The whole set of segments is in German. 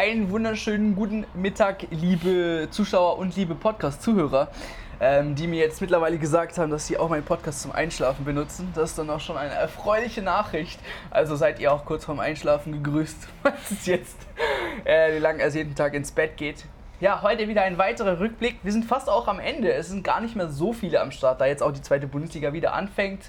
einen wunderschönen guten Mittag, liebe Zuschauer und liebe Podcast-Zuhörer, ähm, die mir jetzt mittlerweile gesagt haben, dass sie auch meinen Podcast zum Einschlafen benutzen. Das ist dann auch schon eine erfreuliche Nachricht. Also seid ihr auch kurz vorm Einschlafen gegrüßt, falls es jetzt äh, lang ersehnten Tag ins Bett geht. Ja, heute wieder ein weiterer Rückblick. Wir sind fast auch am Ende. Es sind gar nicht mehr so viele am Start, da jetzt auch die zweite Bundesliga wieder anfängt.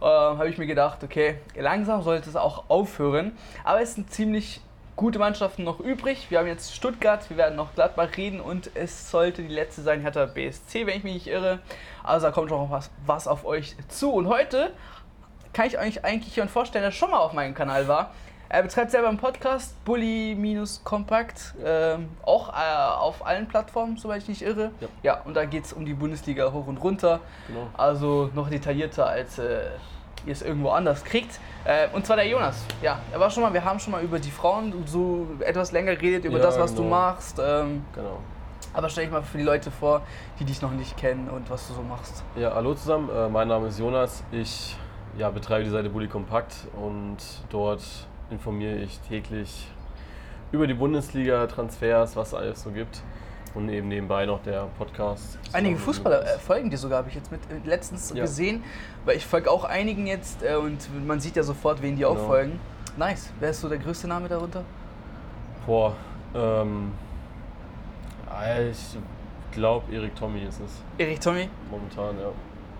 Äh, Habe ich mir gedacht, okay, langsam sollte es auch aufhören. Aber es sind ziemlich gute Mannschaften noch übrig. Wir haben jetzt Stuttgart, wir werden noch Gladbach reden und es sollte die letzte sein, Hertha BSC, wenn ich mich nicht irre. Also da kommt schon noch was, was auf euch zu. Und heute kann ich euch eigentlich jemand vorstellen, der schon mal auf meinem Kanal war. Er betreibt selber einen Podcast, Bully-Kompakt, ähm, auch äh, auf allen Plattformen, soweit ich nicht irre. Ja. ja und da geht es um die Bundesliga hoch und runter. Genau. Also noch detaillierter, als äh, ihr es irgendwo anders kriegt. Äh, und zwar der Jonas. Ja, er war schon mal, wir haben schon mal über die Frauen so etwas länger geredet, über Ja, das, was du genau. machst. Ähm, Genau. aber stell dich mal für die Leute vor, die dich noch nicht kennen und was du so machst. Ja, hallo zusammen, äh, mein Name ist Jonas. Ich ja, betreibe die Seite Bully Kompakt und dort informiere ich täglich über die Bundesliga, Transfers, was es alles so gibt. Und eben nebenbei noch der Podcast. Einige Fußballer äh, folgen dir sogar, habe ich jetzt mit, äh, letztens Ja. gesehen, weil ich folge auch einigen jetzt äh, und man sieht ja sofort, wen die auch Genau. folgen. Nice. Wer ist so der größte Name darunter? Boah, ähm, ja, ich glaube, Erik Tommy ist es Erik Tommy. momentan, ja.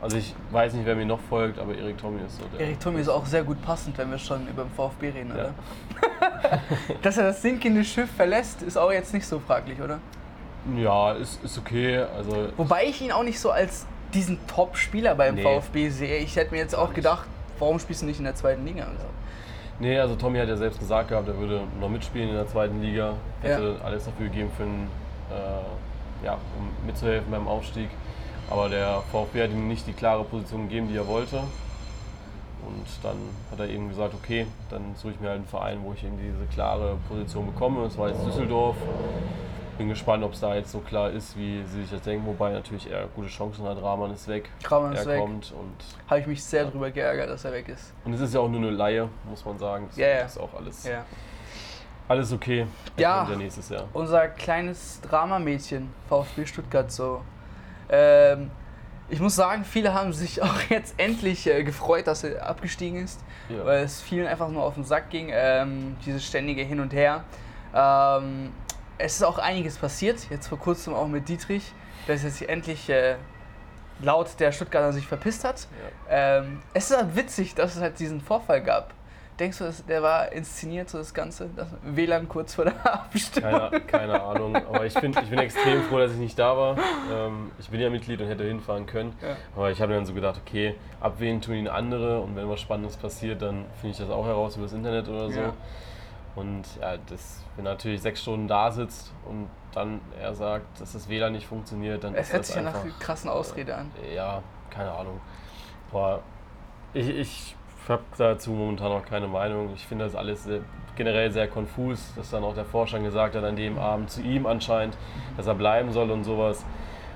Also ich weiß nicht, wer mir noch folgt, aber Erik Tommy ist so der. Erik Tommy ist auch sehr gut passend, wenn wir schon über den VfB reden, Ja. oder? Dass er das sinkende Schiff verlässt, ist auch jetzt nicht so fraglich, oder? Ja, ist, ist okay. Also Wobei ich ihn auch nicht so als diesen Top-Spieler beim Nee. VfB sehe. Ich hätte mir jetzt auch gedacht, warum spielst du nicht in der zweiten Liga? Also, Nee, also Tommy hat ja selbst gesagt gehabt, er würde noch mitspielen in der zweiten Liga. Hätte alles dafür gegeben, für einen, äh, ja, um mitzuhelfen beim Aufstieg. Aber der VfB hat ihm nicht die klare Position gegeben, die er wollte. Und dann hat er eben gesagt, okay, dann suche ich mir halt einen Verein, wo ich eben diese klare Position bekomme. Das war jetzt Düsseldorf. Bin gespannt, ob es da jetzt so klar ist, wie sie sich das denken. Wobei natürlich er gute Chancen hat. Rahman ist weg. Rahman er ist weg. kommt und Habe ich mich sehr drüber geärgert, dass er weg ist. und es ist ja auch nur eine Laie, muss man sagen. Das Ja, ja. ist auch alles, Ja. alles okay. Ja. ja nächstes Jahr. Unser kleines Dramamädchen, VfB Stuttgart so. Ähm, ich muss sagen, viele haben sich auch jetzt endlich äh, gefreut, dass er abgestiegen ist, Ja. weil es vielen einfach nur auf den Sack ging, ähm, dieses ständige Hin und Her. Ähm, es ist auch einiges passiert, jetzt vor kurzem auch mit Dietrich, dass er sich endlich äh, laut der Stuttgarter sich verpisst hat. Ähm, es ist halt witzig, dass es halt diesen Vorfall gab. Denkst du, der war inszeniert, so das Ganze? Das WLAN kurz vor der Abstimmung? Keine, keine Ahnung, aber ich, find, ich bin extrem froh, dass ich nicht da war. Ähm, ich bin ja Mitglied und hätte hinfahren können. Ja. Aber ich habe dann so gedacht, okay, abwählen tun ihn andere und wenn was Spannendes passiert, dann finde ich das auch heraus über das Internet oder so. Ja. Und ja, das, wenn er natürlich sechs Stunden da sitzt und dann er sagt, dass das WLAN nicht funktioniert, dann Es ist hört sich ja nach krassen Ausrede an. Ja, keine Ahnung. Boah, ich, ich habe dazu momentan noch keine Meinung. Ich finde das alles sehr, generell sehr konfus, dass dann auch der Vorstand gesagt hat an dem Abend zu ihm anscheinend, dass er bleiben soll und sowas.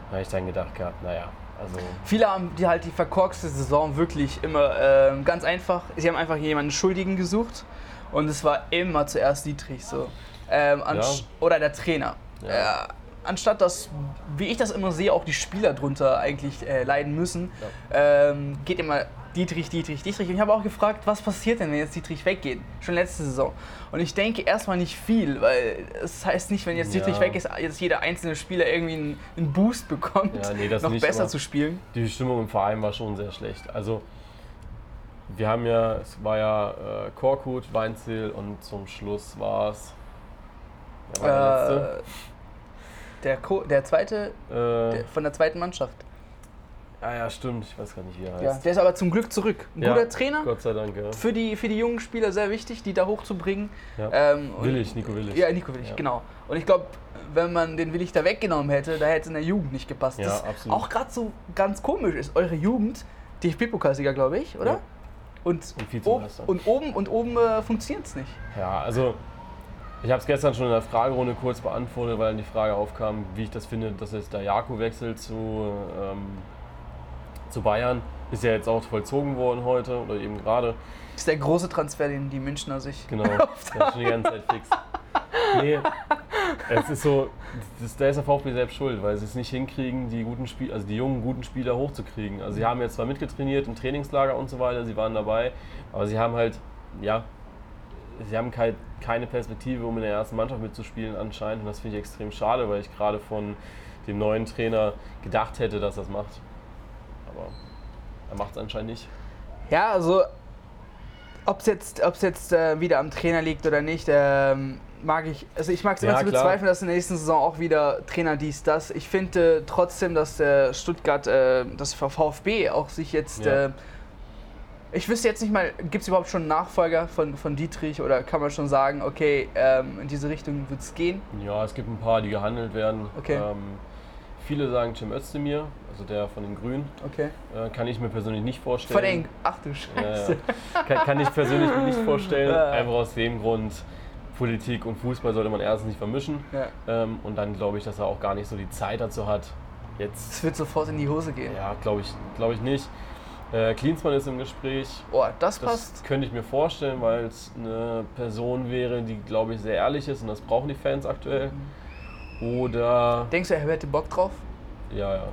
Da habe ich dann gedacht gehabt, naja, also Viele haben die halt die verkorkste Saison wirklich immer ähm, ganz einfach. Sie haben einfach jemanden Schuldigen gesucht und es war immer zuerst Dietrich so. Ähm, anst- Oder der Trainer. Ja. Äh, anstatt dass, wie ich das immer sehe, auch die Spieler drunter eigentlich äh, leiden müssen, ähm, geht immer Dietrich, Dietrich, Dietrich. Und ich habe auch gefragt, was passiert denn, wenn jetzt Dietrich weggeht? Schon letzte Saison. Und ich denke erstmal nicht viel, weil es heißt nicht, wenn jetzt Dietrich Ja. weg ist, dass jeder einzelne Spieler irgendwie einen, einen Boost bekommt, Ja, nee, das noch nicht, besser zu spielen. die Stimmung im Verein war schon sehr schlecht. Also wir haben ja, es war ja äh, Korkut, Weinziel und zum Schluss war es. War der Äh, der, Co der zweite letzte? der, Äh, von der zweiten Mannschaft. ah ja, stimmt, ich weiß gar nicht, wie er Ja, heißt. der ist aber zum Glück zurück. Ein Ja, guter Trainer. Gott sei Dank, ja. Für die, für die jungen Spieler sehr wichtig, die da hochzubringen. Ja. Ähm, Willig, Nico Willig. Ja, Nico Willig, Ja. genau. Und ich glaube, wenn man den Willig da weggenommen hätte, da hätte es in der Jugend nicht gepasst. Ja, das absolut. auch gerade so ganz komisch ist. Eure Jugend, DFB-Pokalsieger, glaube ich, oder? Und, Und Vizemeister. und oben und oben äh, funktioniert es nicht. Ja, also ich habe es gestern schon in der Fragerunde kurz beantwortet, weil dann die Frage aufkam, wie ich das finde, dass jetzt der Jako wechselt zu, ähm, zu Bayern. Ist ja jetzt auch vollzogen worden heute oder eben gerade. ist der große Transfer, den die Münchner sich. Genau, der ist schon die ganze Zeit fix. Nee, es ist so, das, da ist der VfB selbst schuld, weil sie es nicht hinkriegen, die guten Spiel, also die jungen guten Spieler hochzukriegen. Also sie haben jetzt zwar mitgetrainiert im Trainingslager und so weiter, sie waren dabei, aber sie haben halt, ja, sie haben kein, keine Perspektive, um in der ersten Mannschaft mitzuspielen anscheinend. Und das finde ich extrem schade, weil ich gerade von dem neuen Trainer gedacht hätte, dass das macht. Aber er macht es anscheinend nicht. Ja, also ob es jetzt, ob's jetzt äh, wieder am Trainer liegt oder nicht, ähm, mag ich, also ich mag es immer Ja, zu bezweifeln, dass in der nächsten Saison auch wieder Trainer dies, das. Ich finde trotzdem, dass der Stuttgart, äh, das VfB auch sich jetzt, Ja. äh, ich wüsste jetzt nicht mal, gibt es überhaupt schon einen Nachfolger von, von Dietrich oder kann man schon sagen, okay, ähm, in diese Richtung wird es gehen? Ja, es gibt ein paar, die gehandelt werden. Okay. Ähm, viele sagen Cem Özdemir, also der von den Grünen. Okay. Äh, kann ich mir persönlich nicht vorstellen. Von den, ach du Scheiße. ja. Kann, kann ich persönlich mir nicht vorstellen. Einfach aus dem Grund, Politik und Fußball sollte man erstens nicht vermischen. Ja. Ähm, und dann glaube ich, dass er auch gar nicht so die Zeit dazu hat. Jetzt, Es wird sofort in die Hose gehen. ja, glaube ich, glaube ich nicht. Äh, Klinsmann ist im Gespräch. Oh, das Das passt. könnte ich mir vorstellen, weil es eine Person wäre, die, glaube ich, sehr ehrlich ist und das brauchen die Fans aktuell. Oder, Denkst du, er hätte Bock drauf? ja, ja.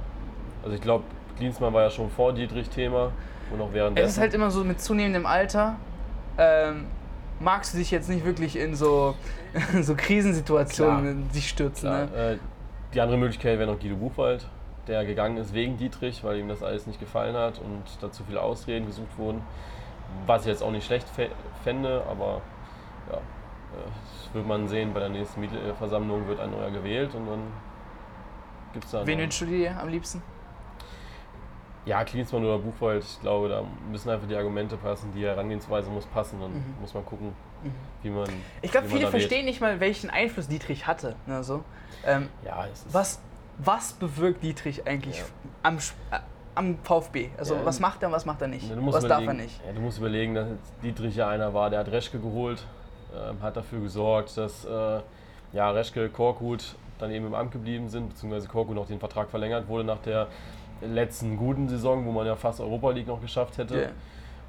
Also ich glaube, Klinsmann war ja schon vor Dietrich Thema und auch währenddessen. Es ist halt immer so mit zunehmendem Alter. Ähm, magst du dich jetzt nicht wirklich in so, so Krisensituationen dich stürzen? Ne? äh, die andere Möglichkeit wäre noch Guido Buchwald, der gegangen ist wegen Dietrich, weil ihm das alles nicht gefallen hat und da zu viele Ausreden gesucht wurden. Was ich jetzt auch nicht schlecht fä- fände, aber ja, äh, das wird man sehen. Bei der nächsten Mitgliederversammlung wird ein neuer gewählt und dann gibt es da. Wen wünschst du dir am liebsten? Ja, Klinsmann oder Buchwald, ich glaube, da müssen einfach die Argumente passen, die Herangehensweise muss passen. Dann Mhm. muss man gucken, wie man. Ich glaube, viele verstehen nicht mal, welchen Einfluss Dietrich hatte. Ne, so. ähm, Ja, es ist. was, was bewirkt Dietrich eigentlich Ja. am, äh, am VfB? Also Ja, was macht er und was macht er nicht? Ja, du musst Was darf er nicht? Du musst überlegen, dass Dietrich ja einer war, der hat Reschke geholt, ähm, hat dafür gesorgt, dass äh, ja, Reschke, Korkut dann eben im Amt geblieben sind, beziehungsweise Korkut noch den Vertrag verlängert wurde nach der letzten guten Saison, wo man ja fast Europa League noch geschafft hätte. Ja.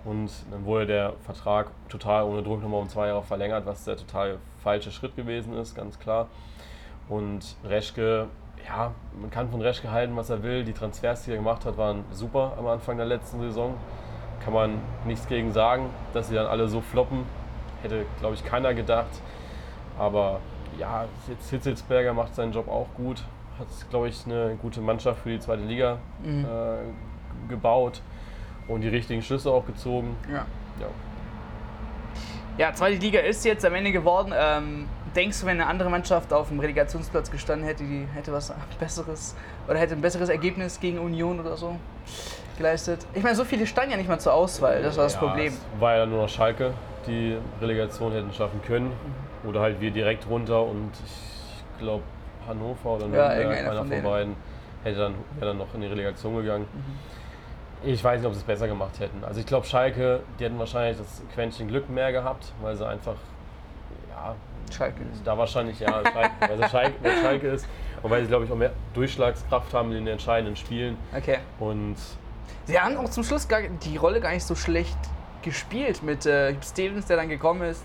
Und dann wurde der Vertrag total ohne Druck nochmal um zwei Jahre verlängert, was der total falsche Schritt gewesen ist, ganz klar. Und Reschke, ja, man kann von Reschke halten, was er will. Die Transfers, die er gemacht hat, waren super am Anfang der letzten Saison. Kann man nichts gegen sagen, dass sie dann alle so floppen. Hätte, glaube ich, keiner gedacht. Aber ja, jetzt Hitzelsberger macht seinen Job auch gut. Hat, glaube ich, eine gute Mannschaft für die zweite Liga Mhm. äh, gebaut und die richtigen Schlüsse auch gezogen. Ja. Ja. Ja, zweite Liga ist jetzt am Ende geworden. Ähm, denkst du, wenn eine andere Mannschaft auf dem Relegationsplatz gestanden hätte, die hätte was Besseres oder hätte ein besseres Ergebnis gegen Union oder so geleistet? Ich meine, so viele standen ja nicht mal zur Auswahl, das war das Ja, Problem. Es war ja nur noch Schalke, die Relegation hätten schaffen können. Mhm. Oder halt wir direkt runter und ich glaube Hannover oder Ja, Nürnberg, irgendeiner einer von von, beiden, hätte dann, wäre dann noch in die Relegation gegangen. Mhm. Ich weiß nicht, ob sie es besser gemacht hätten. Also ich glaube Schalke, die hätten wahrscheinlich das Quäntchen Glück mehr gehabt, weil sie einfach, ja, Schalke. da wahrscheinlich, ja, Schalke, weil sie Schalke, weil Schalke ist und weil sie, glaube ich, auch mehr Durchschlagskraft haben in den entscheidenden Spielen. Okay. Und Sie haben auch zum Schluss gar, die Rolle gar nicht so schlecht gespielt mit äh, Stevens, der dann gekommen ist,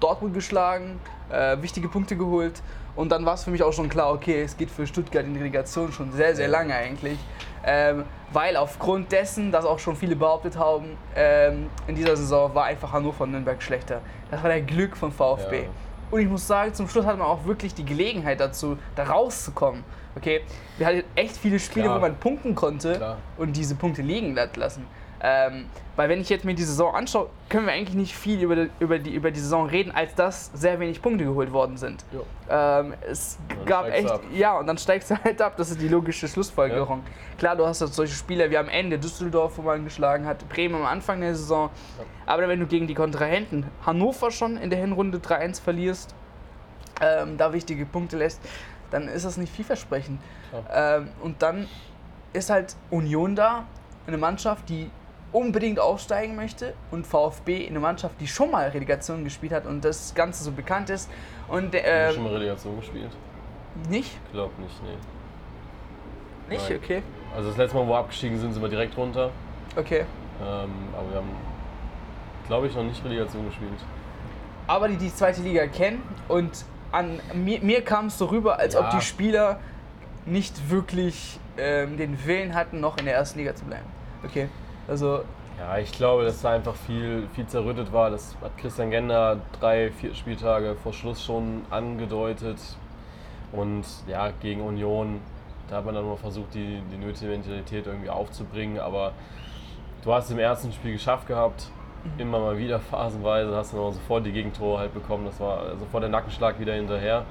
Dortmund geschlagen, äh, wichtige Punkte geholt. Und dann war es für mich auch schon klar, okay, es geht für Stuttgart in die Relegation schon sehr, sehr lange eigentlich. Ähm, weil aufgrund dessen, dass auch schon viele behauptet haben, ähm, in dieser Saison war einfach Hannover und Nürnberg schlechter. Das war der Glück von VfB. Ja. Und ich muss sagen, zum Schluss hat man auch wirklich die Gelegenheit dazu, da rauszukommen. Okay, wir hatten echt viele Spiele, Klar. wo man punkten konnte Klar. und diese Punkte liegen lassen. Ähm, weil wenn ich jetzt mir die Saison anschaue, können wir eigentlich nicht viel über die, über die, über die Saison reden, als dass sehr wenig Punkte geholt worden sind. Ähm, es gab echt, ab. ja, und dann steigst du halt ab. Das ist die logische Schlussfolgerung. Klar, du hast jetzt solche Spieler wie am Ende Düsseldorf, wo man geschlagen hat, Bremen am Anfang der Saison. Aber wenn du gegen die Kontrahenten Hannover schon in der Hinrunde 3-1 verlierst, ähm, da wichtige Punkte lässt, dann ist das nicht vielversprechend. Ähm, und dann ist halt Union da, eine Mannschaft, die unbedingt aufsteigen möchte und VfB eine Mannschaft, die schon mal Relegation gespielt hat und das Ganze so bekannt ist. Und Haben wir äh, schon mal Relegation gespielt? nicht? Ich glaube nicht, nee. Nicht? Nein. Okay. Also das letzte Mal, wo wir abgestiegen sind, sind wir direkt runter. Okay. Ähm, aber wir haben, glaube ich, noch nicht Relegation gespielt. Aber die die zweite Liga kennen und an mir, mir kam es so rüber, als Ja. ob die Spieler nicht wirklich ähm, den Willen hatten, noch in der ersten Liga zu bleiben. Okay, also Ja, ich glaube, dass da einfach viel, viel zerrüttet war. Das hat Christian Gender drei, vier Spieltage vor Schluss schon angedeutet. Und ja, gegen Union, da hat man dann nur versucht, die, die nötige Mentalität irgendwie aufzubringen. Aber du hast es im ersten Spiel geschafft gehabt, immer mal wieder phasenweise, hast dann auch sofort die Gegentore halt bekommen. Das war sofort der Nackenschlag wieder hinterher.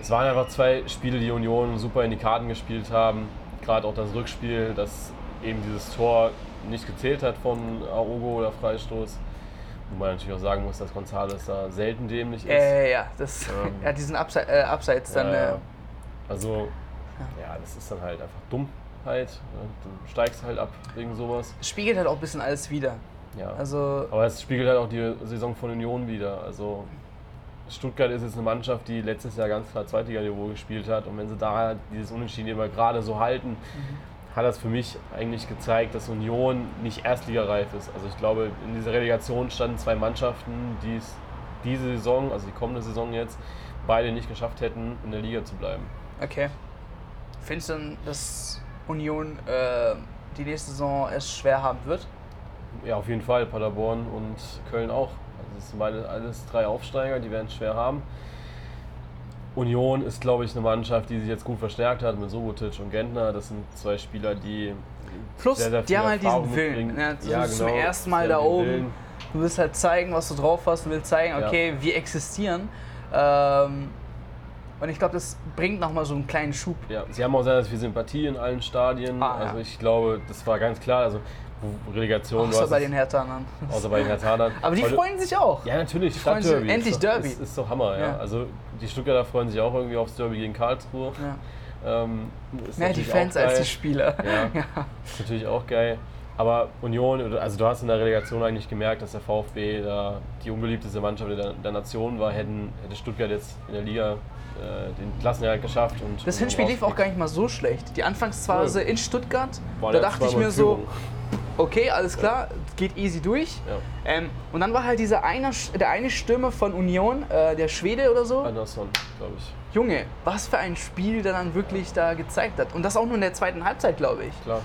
Es waren einfach zwei Spiele, die Union super in die Karten gespielt haben. Gerade auch das Rückspiel, das eben dieses Tor nicht gezählt hat von Aogo oder Freistoß. Wobei man natürlich auch sagen muss, dass González da selten dämlich ist. äh, ja, das, Ähm. ja, diesen Abse äh, Abseits dann. Ja, Äh, ja. Also, ja, das ist dann halt einfach Dummheit. ne? Du steigst halt ab wegen sowas. spiegelt halt auch ein bisschen alles wieder. Ja. Also Aber es spiegelt halt auch die Saison von Union wieder. Also Stuttgart ist jetzt eine Mannschaft, die letztes Jahr ganz klar Zweitliganiveau gespielt hat. Und wenn sie da dieses Unentschieden immer gerade so halten, hat das für mich eigentlich gezeigt, dass Union nicht erstligareif ist. Also ich glaube, in dieser Relegation standen zwei Mannschaften, die es diese Saison, also die kommende Saison jetzt, beide nicht geschafft hätten, in der Liga zu bleiben. Okay. Findest du denn, dass Union äh, die nächste Saison es schwer haben wird? Ja, auf jeden Fall. Paderborn und Köln auch. Also das sind beide alles drei Aufsteiger, die werden es schwer haben. Union ist, glaube ich, eine Mannschaft, die sich jetzt gut verstärkt hat mit Sobotic und Gentner. Das sind zwei Spieler, die Plus, sehr, sehr die haben halt diesen Willen. mitbringen. Ne? Du Ja, bist zum genau. ersten Mal da oben. Willen. Du willst halt zeigen, was du drauf hast. Du willst zeigen, Ja. okay, wir existieren. Ähm, und ich glaube, das bringt nochmal so einen kleinen Schub. Ja, sie haben auch sehr, sehr viel Sympathie in allen Stadien. Ah, ja. also ich glaube, das war ganz klar. Also Relegation, Außer bei den Herthanern. außer bei den Herthanern. Aber die freuen sich auch. Ja, natürlich. Stadtderby. endlich ist doch, Derby. Ist, ist doch Hammer, ja. Ja. Also die Stuttgarter freuen sich auch irgendwie aufs Derby gegen Karlsruhe. Ja. Ähm, Mehr die Fans als die Spieler. Ja. Ist natürlich auch geil. Aber Union, also du hast in der Relegation eigentlich gemerkt, dass der VfB da die unbeliebteste Mannschaft der, der Nation war. Hätten, hätte Stuttgart jetzt in der Liga äh, den Klassenerhalt geschafft. Und Das Hinspiel lief auch gar nicht mal so schlecht. Die Anfangsphase in Stuttgart, Waren da ja dachte ich mir in so, Führung. Okay, alles klar, geht easy durch. Ja. Ähm, und dann war halt dieser eine, der eine Stürmer von Union, äh, der Schwede oder so. Anderson, glaube ich. Junge, was für ein Spiel der dann wirklich da gezeigt hat. Und das auch nur in der zweiten Halbzeit, glaube ich. Klar.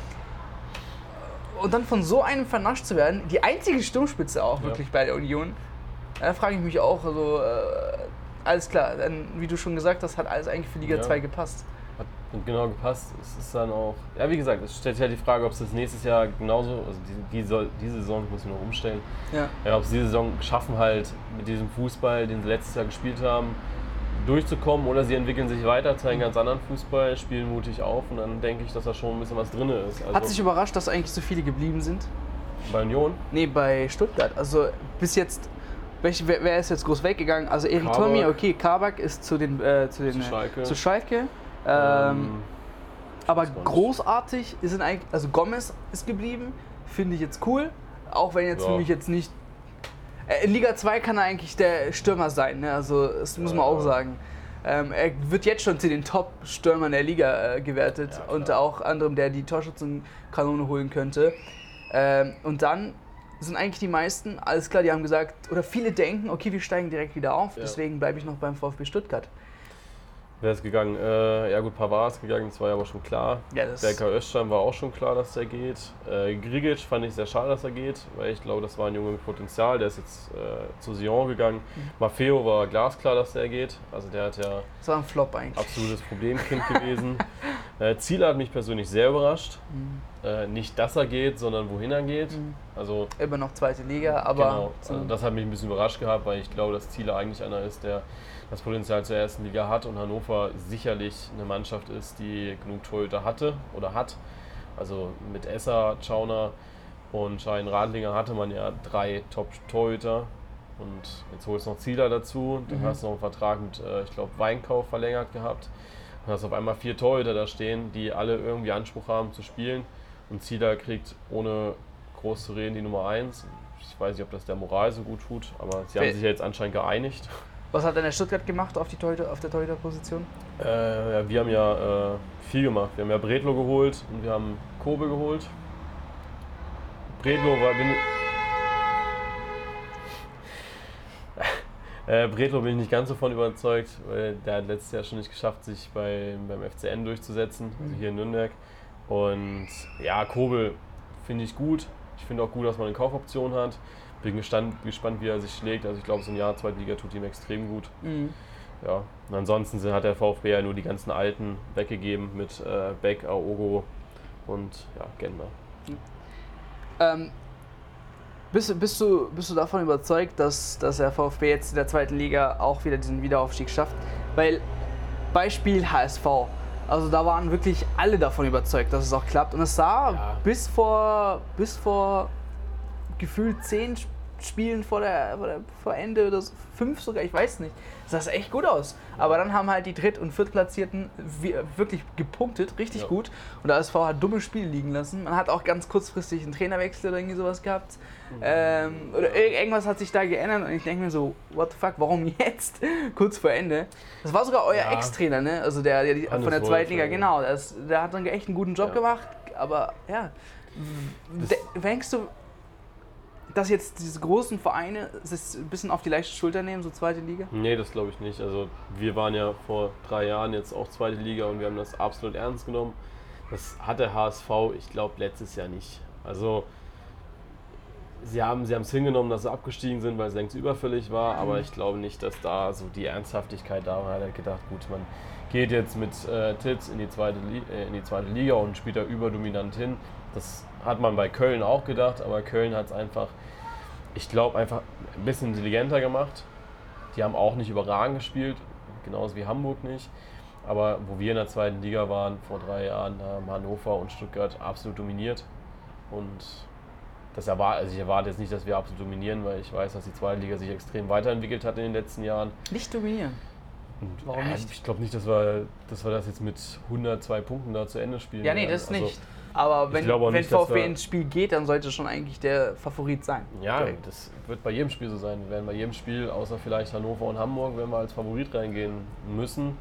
Und dann von so einem vernascht zu werden, die einzige Sturmspitze auch Ja. wirklich bei der Union, da frage ich mich auch, also äh, alles klar, dann, wie du schon gesagt hast, hat alles eigentlich für Liga Ja. 2 gepasst. Hat genau gepasst. Es ist dann auch, ja wie gesagt, es stellt sich halt die Frage, ob es das nächstes Jahr genauso, also die, die, soll, diese Saison müssen wir noch umstellen, Ja. ja, ob sie diese Saison schaffen halt mit diesem Fußball, den sie letztes Jahr gespielt haben, durchzukommen oder sie entwickeln sich weiter, zeigen ganz anderen Fußball, spielen mutig auf und dann denke ich, dass da schon ein bisschen was drin ist. Also Hat sich überrascht, dass eigentlich so viele geblieben sind? bei Union, Nee, bei Stuttgart. Also bis jetzt, welch, wer, wer ist jetzt groß weggegangen? Also Erik. Tommy, okay, Kabak ist zu den, äh, zu den Zu Schalke. Zu Schalke. Ähm, aber gar nicht. großartig sind eigentlich, also Gomez ist geblieben, finde ich jetzt cool. Auch wenn jetzt Ja. für mich jetzt nicht. Äh, In Liga 2 kann er eigentlich der Stürmer sein, ne? Also das muss man auch sagen. Ähm, er wird jetzt schon zu den Top-Stürmern der Liga äh, gewertet Ja, und auch anderem, der die Torschützenkanone holen könnte. Ähm, und dann sind eigentlich die meisten, alles klar, die haben gesagt, oder viele denken, okay, wir steigen direkt wieder auf, Ja. deswegen bleibe ich noch beim VfB Stuttgart. Wer ist gegangen? Äh, ja gut, Pavard ist gegangen, das war ja aber schon klar. Ja, Berker Özcan war auch schon klar, dass der geht. Äh, Grigic fand ich sehr schade, dass er geht, weil ich glaube, das war ein Junge mit Potenzial. Der ist jetzt äh, zu Sion gegangen. Mhm. Maffeo war glasklar, dass der geht. Also der hat ja Das war ein Flop eigentlich. absolutes Problemkind gewesen. Äh, Ziele hat mich persönlich sehr überrascht. Mhm. Äh, nicht, dass er geht, sondern wohin er geht. Also Immer noch zweite Liga, aber genau, so- also das hat mich ein bisschen überrascht gehabt, weil ich glaube, dass Ziele eigentlich einer ist, der das Potenzial zur ersten Liga hat und Hannover sicherlich eine Mannschaft ist, die genug Torhüter hatte oder hat. Also mit Esser, Schauner und Schein Radlinger hatte man ja drei Top-Torhüter. Und jetzt holst du noch Zieler dazu. Dann Mhm. hast du noch einen Vertrag mit, äh, ich glaube, Weinkauf verlängert gehabt. Dann hast du auf einmal vier Torhüter da stehen, die alle irgendwie Anspruch haben zu spielen. Und Zieler kriegt ohne groß zu reden die Nummer 1. Ich weiß nicht, ob das der Moral so gut tut, aber sie haben sich ja jetzt anscheinend geeinigt. Was hat denn der Stuttgart gemacht auf, die Torhüter, auf der Torhüterposition? Äh, ja, wir haben ja äh, viel gemacht. Wir haben ja Bredlo geholt und wir haben Kobe geholt. Bredlo war. Bin, Äh, Bretlo bin ich nicht ganz so von überzeugt, weil der hat letztes Jahr schon nicht geschafft, sich bei, beim FCN durchzusetzen, also hier in Nürnberg. Und ja, Kobel finde ich gut. Ich finde auch gut, dass man eine Kaufoption hat. Bin gespannt, gespannt, wie er sich schlägt. Also ich glaube, so ein Jahr Zweitliga tut ihm extrem gut. Mhm. Ja, und ansonsten hat der VfB ja nur die ganzen Alten weggegeben mit äh, Beck, Aogo und ja, Gender. Ähm, bist, bist, du, bist du davon überzeugt, dass, dass der VfB jetzt in der zweiten Liga auch wieder diesen Wiederaufstieg schafft? Weil Beispiel HSV. Also da waren wirklich alle davon überzeugt, dass es auch klappt. Und es sah Ja. bis vor bis vor gefühlt zehn Spielen vor der, vor der vor Ende oder so, fünf sogar, ich weiß nicht, sah es echt gut aus. Aber dann haben halt die Dritt- und Viertplatzierten wi- wirklich gepunktet, richtig Ja. gut. Und der ASV hat dumme Spiele liegen lassen. Man hat auch ganz kurzfristig einen Trainerwechsel oder irgendwie sowas gehabt. Ähm, oder ir- irgendwas hat sich da geändert und ich denke mir so, what the fuck, warum jetzt? Kurz vor Ende. Das war sogar euer Ja. Ex-Trainer, ne? Also der, der Hannes von der zweiten Liga, genau. Der, ist, der hat dann echt einen guten Job Ja. gemacht, aber ja. Das- De denkst du, dass jetzt diese großen Vereine es ein bisschen auf die leichte Schulter nehmen, so zweite Liga? Nee, das glaube ich nicht. Also wir waren ja vor drei Jahren jetzt auch zweite Liga und wir haben das absolut ernst genommen. Das hat der HSV, ich glaube, letztes Jahr nicht. Also sie haben sie es hingenommen, dass sie abgestiegen sind, weil es längst überfällig war, aber ich glaube nicht, dass da so die Ernsthaftigkeit da war. Er hat gedacht, gut, man geht jetzt mit äh, Titz in die, zweite Li äh, in die zweite Liga und spielt da überdominant hin. Das hat man bei Köln auch gedacht, aber Köln hat es einfach, ich glaube, einfach ein bisschen intelligenter gemacht. Die haben auch nicht überragend gespielt, genauso wie Hamburg nicht. Aber wo wir in der zweiten Liga waren, vor drei Jahren, da haben Hannover und Stuttgart absolut dominiert. Und das erwarte, also ich erwarte jetzt nicht, dass wir absolut dominieren, weil ich weiß, dass die zweite Liga sich extrem weiterentwickelt hat in den letzten Jahren. Nicht dominieren. Und Warum äh, nicht? Ich glaube nicht, dass wir, dass wir das jetzt mit 102 Punkten da zu Ende spielen. Ja, nee, werden. das Also, nicht. Aber wenn, wenn nicht, VfB ins Spiel geht, dann sollte schon eigentlich der Favorit sein. Ja, Direkt. das wird bei jedem Spiel so sein. Wir werden bei jedem Spiel, außer vielleicht Hannover und Hamburg, wenn wir als Favorit reingehen müssen.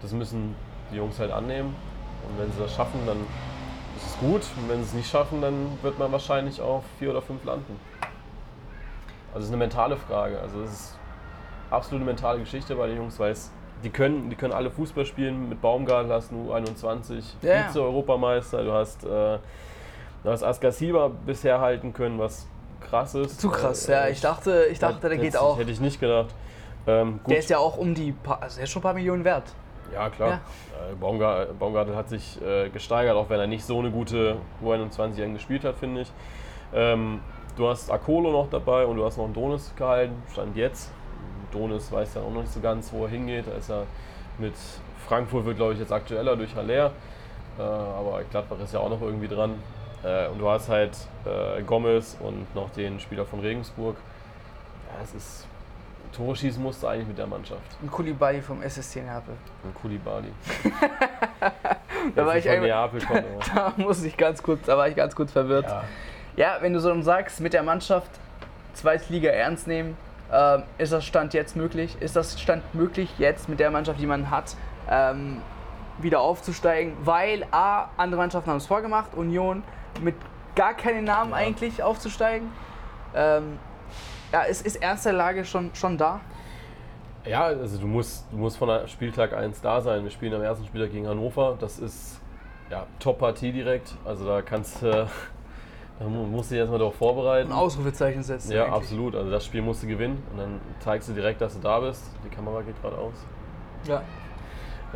Das müssen die Jungs halt annehmen. Und wenn sie das schaffen, dann ist es gut. Und wenn sie es nicht schaffen, dann wird man wahrscheinlich auf vier oder fünf landen. Also es ist eine mentale Frage. Also es ist absolut eine mentale Geschichte bei den Jungs, weil es, die, können, die können alle Fußball spielen. Mit Baumgartel hast du U21, Ja, ja. Vize-Europameister, du hast, äh, du hast Askar Silva bisher halten können, was krass ist. Zu krass, Äh, ja. Ich dachte, ich dachte der geht auch. Hätte ich nicht gedacht. Ähm. Der ist ja auch um die, paar, also der ist schon ein paar Millionen wert. Ja, klar. Ja. Äh, Baumgar Baumgartel hat sich äh, gesteigert, auch wenn er nicht so eine gute U21 gespielt hat, finde ich. Ähm, du hast Akolo noch dabei und du hast noch einen Donis gehalten, stand jetzt. Donis weiß ja auch noch nicht so ganz, wo er hingeht. Da ist er mit Frankfurt wird, glaube ich, jetzt aktueller durch Haller. Äh, aber Gladbach ist ja auch noch irgendwie dran. Äh, und du hast halt äh, Gomez und noch den Spieler von Regensburg. Ja, es ist. Tore schießen musst du eigentlich mit der Mannschaft. Ein Kulibali vom SSC Neapel. Und Kulibali. Da war ich von Neapel kommt, aber- Da muss ich ganz kurz, da war ich ganz kurz verwirrt. Ja. Ja, wenn du so sagst, mit der Mannschaft Zweitliga ernst nehmen, ähm, ist das Stand jetzt möglich? Ist das Stand möglich, jetzt mit der Mannschaft, die man hat, ähm, wieder aufzusteigen? Weil A, andere Mannschaften haben es vorgemacht, Union mit gar keinen Namen Ja. eigentlich aufzusteigen. Ähm, ja, ist, ist ernste Lage schon, schon da? Ja, also du musst, du musst von Spieltag 1 da sein. Wir spielen am ersten Spieltag gegen Hannover. Das ist ja Top-Partie direkt. Also da kannst du, da mu- musst du dich erstmal darauf vorbereiten. Ein Ausrufezeichen setzen. Ja, eigentlich. absolut. Also das Spiel musst du gewinnen und dann zeigst du direkt, dass du da bist. Die Kamera geht gerade aus. Ja,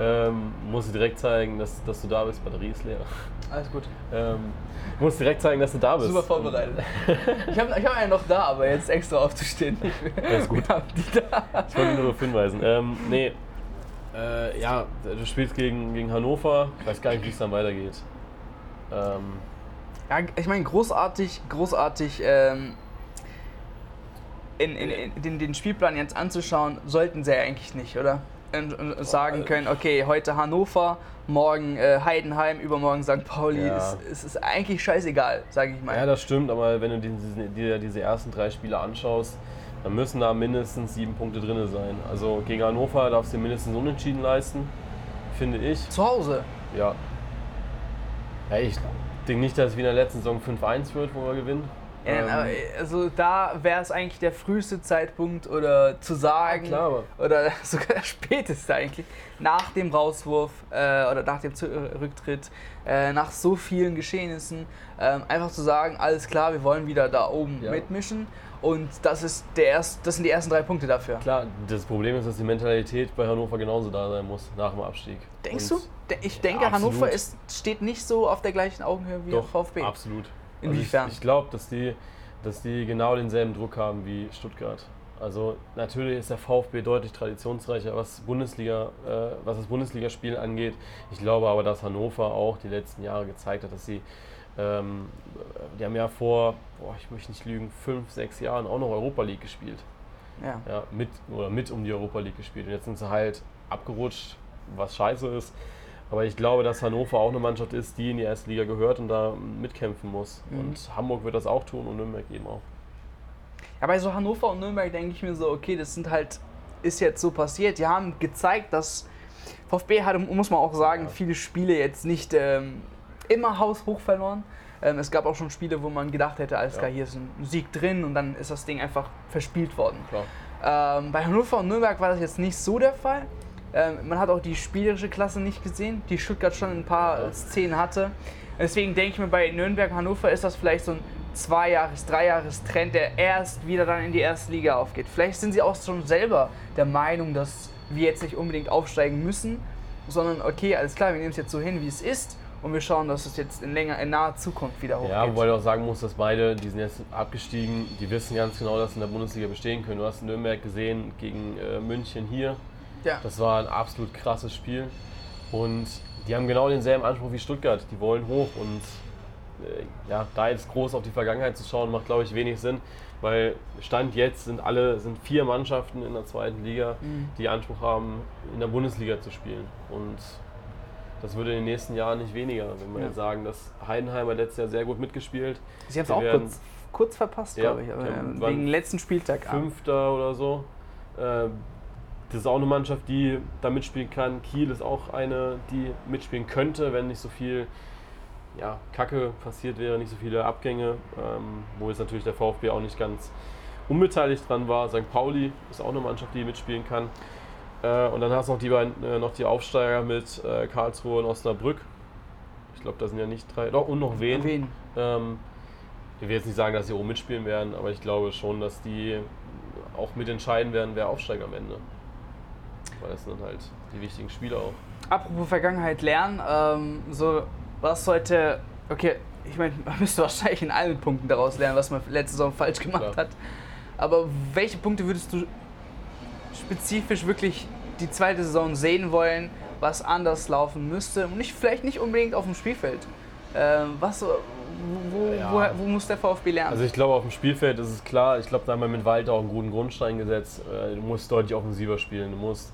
Ähm, musst du direkt zeigen, dass, dass du da bist. Batterie ist leer. alles gut. Ähm, musst direkt zeigen, dass du da bist. Super vorbereitet. Ich habe ich hab einen noch da, aber jetzt extra aufzustehen. Alles gut. Ich wollte nur darauf hinweisen. Ähm, nee, äh, ja, du spielst gegen, gegen Hannover. Ich weiß gar nicht, wie es dann weitergeht. Ähm, Ja, ich meine, großartig, großartig ähm, in, in, in den, den Spielplan jetzt anzuschauen, sollten sie ja eigentlich nicht, oder? Und, und und sagen können, okay, heute Hannover, morgen äh, Heidenheim, übermorgen St. Pauli. Ja. Es, es ist eigentlich scheißegal, sage ich mal. ja, das stimmt, aber wenn du diese, dir diese ersten drei Spiele anschaust, dann müssen da mindestens sieben Punkte drin sein. Also gegen Hannover darfst du dir mindestens unentschieden leisten, finde ich. Zu Hause. Ja. ja ich denke nicht, dass es wie in der letzten Saison 5-1 wird, wo wir gewinnen. Ja, ähm, also da wäre es eigentlich der früheste Zeitpunkt oder zu sagen, klar, oder sogar der späteste eigentlich, nach dem Rauswurf äh, oder nach dem Rücktritt, äh, nach so vielen Geschehnissen, äh, einfach zu sagen, alles klar, wir wollen wieder da oben ja. mitmischen. Und das, ist der erst, das sind die ersten drei Punkte dafür. Klar, das Problem ist, dass die Mentalität bei Hannover genauso da sein muss nach dem Abstieg. Denkst Und du? Ich denke, ja, Hannover ist, steht nicht so auf der gleichen Augenhöhe wie Doch, VfB. Absolut. Inwiefern? Also ich, ich glaube, dass die, dass die genau denselben Druck haben wie Stuttgart. Also natürlich ist der VfB deutlich traditionsreicher, was, Bundesliga, äh, was das Bundesligaspiel angeht. Ich glaube aber, dass Hannover auch die letzten Jahre gezeigt hat, dass sie, ähm, die haben ja vor, boah, ich möchte nicht lügen, fünf, sechs Jahren auch noch Europa League gespielt. Ja. ja. mit, oder mit um die Europa League gespielt. Und jetzt sind sie halt abgerutscht, was scheiße ist. Aber ich glaube, dass Hannover auch eine Mannschaft ist, die in die erste Liga gehört und da mitkämpfen muss. Mhm. Und Hamburg wird das auch tun und Nürnberg eben auch. Ja, bei so Hannover und Nürnberg denke ich mir so, okay, das sind halt, ist jetzt so passiert. Die haben gezeigt, dass VfB hat, muss man auch sagen, ja. viele Spiele jetzt nicht ähm, immer haushoch verloren. Ähm, es gab auch schon Spiele, wo man gedacht hätte, alles klar, hier ist ein Sieg drin und dann ist das Ding einfach verspielt worden. Ähm, bei Hannover und Nürnberg war das jetzt nicht so der Fall. Ähm, man hat auch die spielerische Klasse nicht gesehen, die Stuttgart schon ein paar ja. Szenen hatte. Deswegen denke ich mir, bei Nürnberg, Hannover ist das vielleicht so ein Zwei-Jahres-, Drei-Jahres-Trend, der erst wieder dann in die erste Liga aufgeht. Vielleicht sind sie auch schon selber der Meinung, dass wir jetzt nicht unbedingt aufsteigen müssen, sondern okay, alles klar, wir nehmen es jetzt so hin, wie es ist und wir schauen, dass es jetzt in, länger, in naher Zukunft wieder hochgeht. Ja, wobei ich auch sagen muss, dass beide, die sind jetzt abgestiegen, die wissen ganz genau, dass sie in der Bundesliga bestehen können. Du hast Nürnberg gesehen gegen äh, München hier, ja. Das war ein absolut krasses Spiel. Und die haben genau denselben Anspruch wie Stuttgart. Die wollen hoch. Und äh, ja, da jetzt groß auf die Vergangenheit zu schauen, macht, glaube ich, wenig Sinn. Weil Stand jetzt sind alle, sind vier Mannschaften in der zweiten Liga, mhm. die Anspruch haben, in der Bundesliga zu spielen. Und das würde in den nächsten Jahren nicht weniger, wenn wir ja. jetzt sagen, dass Heidenheimer letztes Jahr sehr gut mitgespielt. Sie haben es auch kurz, kurz verpasst, ja, glaube ich, aber wegen letzten Spieltag. Fünfter oder so. Äh, das ist auch eine Mannschaft, die da mitspielen kann. Kiel ist auch eine, die mitspielen könnte, wenn nicht so viel ja, Kacke passiert wäre, nicht so viele Abgänge, ähm, wo jetzt natürlich der VfB auch nicht ganz unbeteiligt dran war. St. Pauli ist auch eine Mannschaft, die mitspielen kann. Äh, und dann hast du noch die, beiden, äh, noch die Aufsteiger mit äh, Karlsruhe und Osnabrück. Ich glaube, da sind ja nicht drei. Doch, und noch wen. wen. Ähm, ich will jetzt nicht sagen, dass sie oben mitspielen werden, aber ich glaube schon, dass die auch mitentscheiden werden, wer aufsteigt am Ende weil das sind halt die wichtigen Spieler auch. Apropos Vergangenheit lernen, ähm, so was sollte, okay, ich meine, man müsste wahrscheinlich in allen Punkten daraus lernen, was man letzte Saison falsch gemacht Klar. hat. Aber welche Punkte würdest du spezifisch wirklich die zweite Saison sehen wollen, was anders laufen müsste? Und nicht, vielleicht nicht unbedingt auf dem Spielfeld. Ähm, was, wo, ja. wo, wo, muss der VfB lernen? Also ich glaube, auf dem Spielfeld ist es klar, ich glaube, da haben wir mit Walter auch einen guten Grundstein gesetzt. Äh, du musst deutlich offensiver spielen. Du musst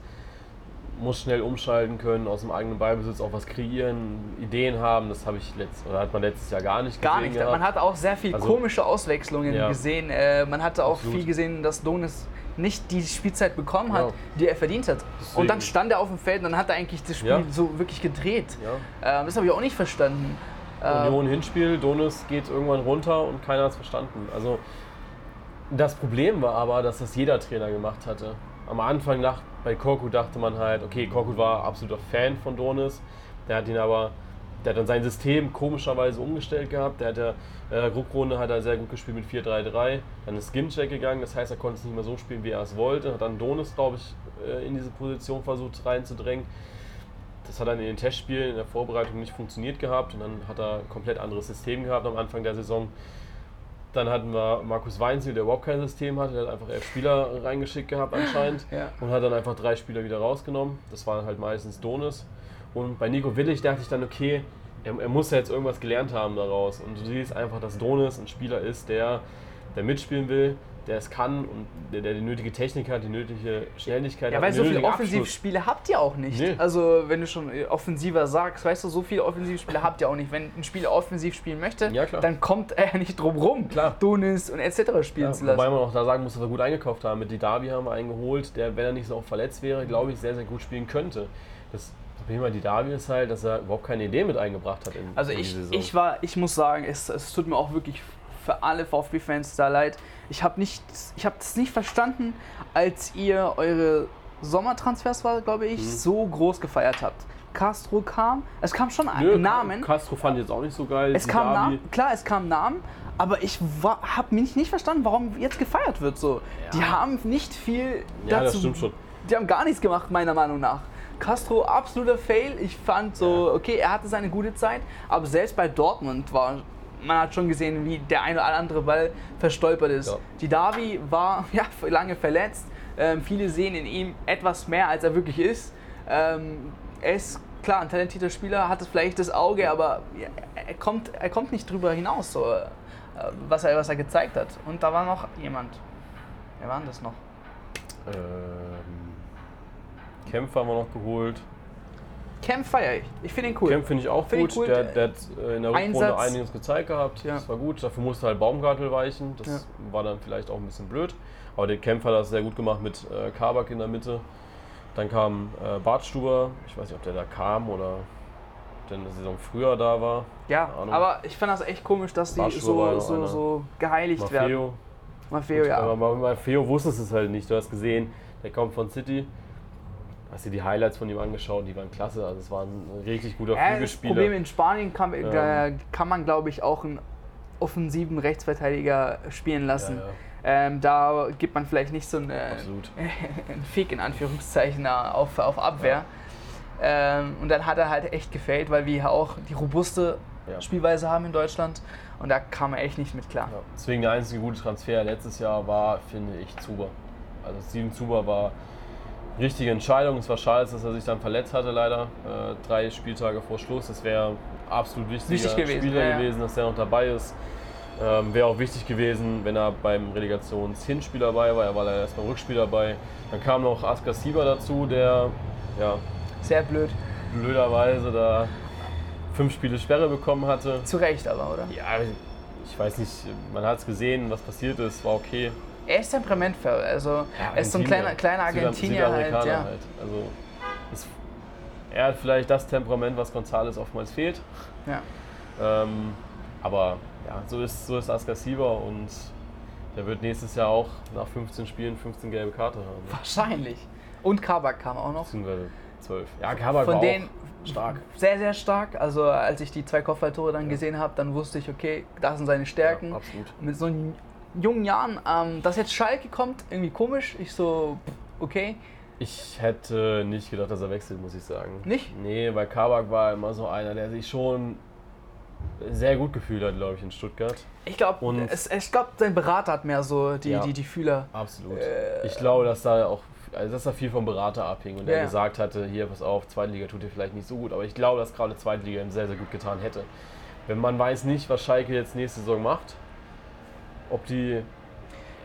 muss schnell umschalten können, aus dem eigenen Ballbesitz auch was kreieren, Ideen haben. Das habe ich letzt, oder hat man letztes Jahr gar nicht gesehen. Gar nicht. Gehabt. Man hat auch sehr viel also, komische Auswechslungen ja. gesehen. Äh, man hatte auch Absolut. viel gesehen, dass Donis nicht die Spielzeit bekommen hat, ja. die er verdient hat. Deswegen. Und dann stand er auf dem Feld und dann hat er eigentlich das Spiel ja. so wirklich gedreht. Äh, das habe ich auch nicht verstanden. Union ähm, Hinspiel, Donis geht irgendwann runter und keiner hat es verstanden. Also das Problem war aber, dass das jeder Trainer gemacht hatte. Am Anfang nach, bei Korku dachte man halt, okay, Korku war absoluter Fan von Donis. Der hat ihn aber, der hat dann sein System komischerweise umgestellt gehabt. Der hat der äh, Rückrunde hat er sehr gut gespielt mit 4-3-3. Dann ist Skincheck gegangen, das heißt, er konnte es nicht mehr so spielen, wie er es wollte. Hat dann Donis, glaube ich, äh, in diese Position versucht reinzudrängen. Das hat dann in den Testspielen, in der Vorbereitung nicht funktioniert gehabt und dann hat er ein komplett anderes System gehabt am Anfang der Saison. Dann hatten wir Markus Weinziel, der überhaupt kein System hatte. Der hat einfach elf Spieler reingeschickt gehabt anscheinend ja. und hat dann einfach drei Spieler wieder rausgenommen. Das waren halt meistens Donis. Und bei Nico Willig dachte ich dann, okay, er, er, muss ja jetzt irgendwas gelernt haben daraus. Und du siehst einfach, dass Donis ein Spieler ist, der, der mitspielen will, der es kann und der, der, die nötige Technik hat, die nötige Schnelligkeit ja, hat. Ja, weil so viele Offensivspiele habt ihr auch nicht. Nee. Also wenn du schon äh, offensiver sagst, weißt du, so viele Offensivspiele habt ihr auch nicht. Wenn ein Spieler offensiv spielen möchte, ja, dann kommt er nicht drum rum, klar. Donis und etc. spielen ja, zu lassen. Wobei man auch da sagen muss, dass wir gut eingekauft haben. Mit Didavi haben wir einen geholt, der, wenn er nicht so oft verletzt wäre, glaube ich, sehr, sehr gut spielen könnte. Das Problem bei Didavi ist halt, dass er überhaupt keine Idee mit eingebracht hat. In, also in ich, ich war, ich muss sagen, es, es tut mir auch wirklich für alle VfB-Fans da leid. Ich habe nicht, ich habe das nicht verstanden, als ihr eure Sommertransfers war, glaube ich, mhm. so groß gefeiert habt. Castro kam, es kam schon Nö, Namen. Castro fand jetzt auch nicht so geil. Es kam Namen, klar, es kam Namen, aber ich habe mich nicht verstanden, warum jetzt gefeiert wird so. Ja. Die haben nicht viel ja, dazu. Das stimmt schon. Die haben gar nichts gemacht, meiner Meinung nach. Castro absoluter Fail. Ich fand so, okay, er hatte seine gute Zeit, aber selbst bei Dortmund war man hat schon gesehen, wie der eine oder andere Ball verstolpert ist. Ja. Die Davi war ja, lange verletzt. Ähm, viele sehen in ihm etwas mehr, als er wirklich ist. Ähm, er ist klar ein talentierter Spieler, hat vielleicht das Auge, aber er kommt, er kommt nicht drüber hinaus, so, äh, was, er, was er gezeigt hat. Und da war noch jemand. Wer war denn das noch? Ähm, Kämpfer haben wir noch geholt. Camp feiere ich. Ich finde ihn cool. Camp finde ich auch find gut. Cool. Der, der, hat äh, in der Rückrunde einiges gezeigt gehabt. Ja. Das war gut. Dafür musste halt Baumgartel weichen. Das ja. war dann vielleicht auch ein bisschen blöd. Aber der Kämpfer hat das sehr gut gemacht mit äh, Kabak in der Mitte. Dann kam äh, Bartstuber. Ich weiß nicht, ob der da kam oder denn die Saison früher da war. Ja, aber ich fand das echt komisch, dass die so, so, so geheiligt Maffeo. werden. Maffeo, ja. Aber Maffeo wusstest es halt nicht. Du hast gesehen, der kommt von City hast dir die Highlights von ihm angeschaut, die waren klasse. Also es war ein richtig guter ja, Flügelspieler. Das Problem in Spanien kann, ähm. kann man, glaube ich, auch einen offensiven Rechtsverteidiger spielen lassen. Ja, ja. Ähm, da gibt man vielleicht nicht so eine, einen Fick in Anführungszeichen auf, auf Abwehr. Ähm, und dann hat er halt echt gefällt, weil wir auch die robuste Spielweise haben in Deutschland. Und da kam er echt nicht mit klar. Deswegen der einzige gute Transfer letztes Jahr war, finde ich, Zuber. Also Steven Zuber war richtige Entscheidung. Es war schade, dass er sich dann verletzt hatte, leider. Äh, drei Spieltage vor Schluss. Das wäre absolut wichtiger wichtig gewesen, Spieler ja, gewesen, dass er noch dabei ist. Ähm, wäre auch wichtig gewesen, wenn er beim Relegationshinspiel dabei war. Er war leider erst beim Rückspiel dabei. Dann kam noch Askar Sieber dazu, der ja, sehr blöd. blöderweise da fünf Spiele Sperre bekommen hatte. Zu Recht aber, oder? Ja, ich weiß nicht, man hat es gesehen, was passiert ist, war okay er ist temperamentvoll. Also ja, er ist so ein kleiner, kleiner Argentinier halt, ja. halt. Also ist, er hat vielleicht das Temperament, was González oftmals fehlt. Ja. Ähm, aber ja, so ist, so ist Askar Sieber und der wird nächstes Jahr auch nach 15 Spielen 15 gelbe Karte haben. Wahrscheinlich. Und Kabak kam auch noch. Beziehungsweise 12. Ja, Kabak Von war denen auch stark. Sehr, sehr stark. Also als ich die zwei Kopfballtore dann ja. gesehen habe, dann wusste ich, okay, das sind seine Stärken. Ja, absolut. Mit so einem jungen Jahren, ähm, dass jetzt Schalke kommt, irgendwie komisch. Ich so, okay. Ich hätte nicht gedacht, dass er wechselt, muss ich sagen. Nicht? Nee, weil Kabak war immer so einer, der sich schon sehr gut gefühlt hat, glaube ich, in Stuttgart. Ich glaube, glaub, sein Berater hat mehr so die, ja, die, die Fühler. Absolut. Äh, ich glaube, dass da auch also dass da viel vom Berater abhing und ja. der gesagt hatte, hier, pass auf, Zweitliga tut dir vielleicht nicht so gut, aber ich glaube, dass gerade Zweitliga ihm sehr, sehr gut getan hätte. Wenn man weiß nicht, was Schalke jetzt nächste Saison macht, ob die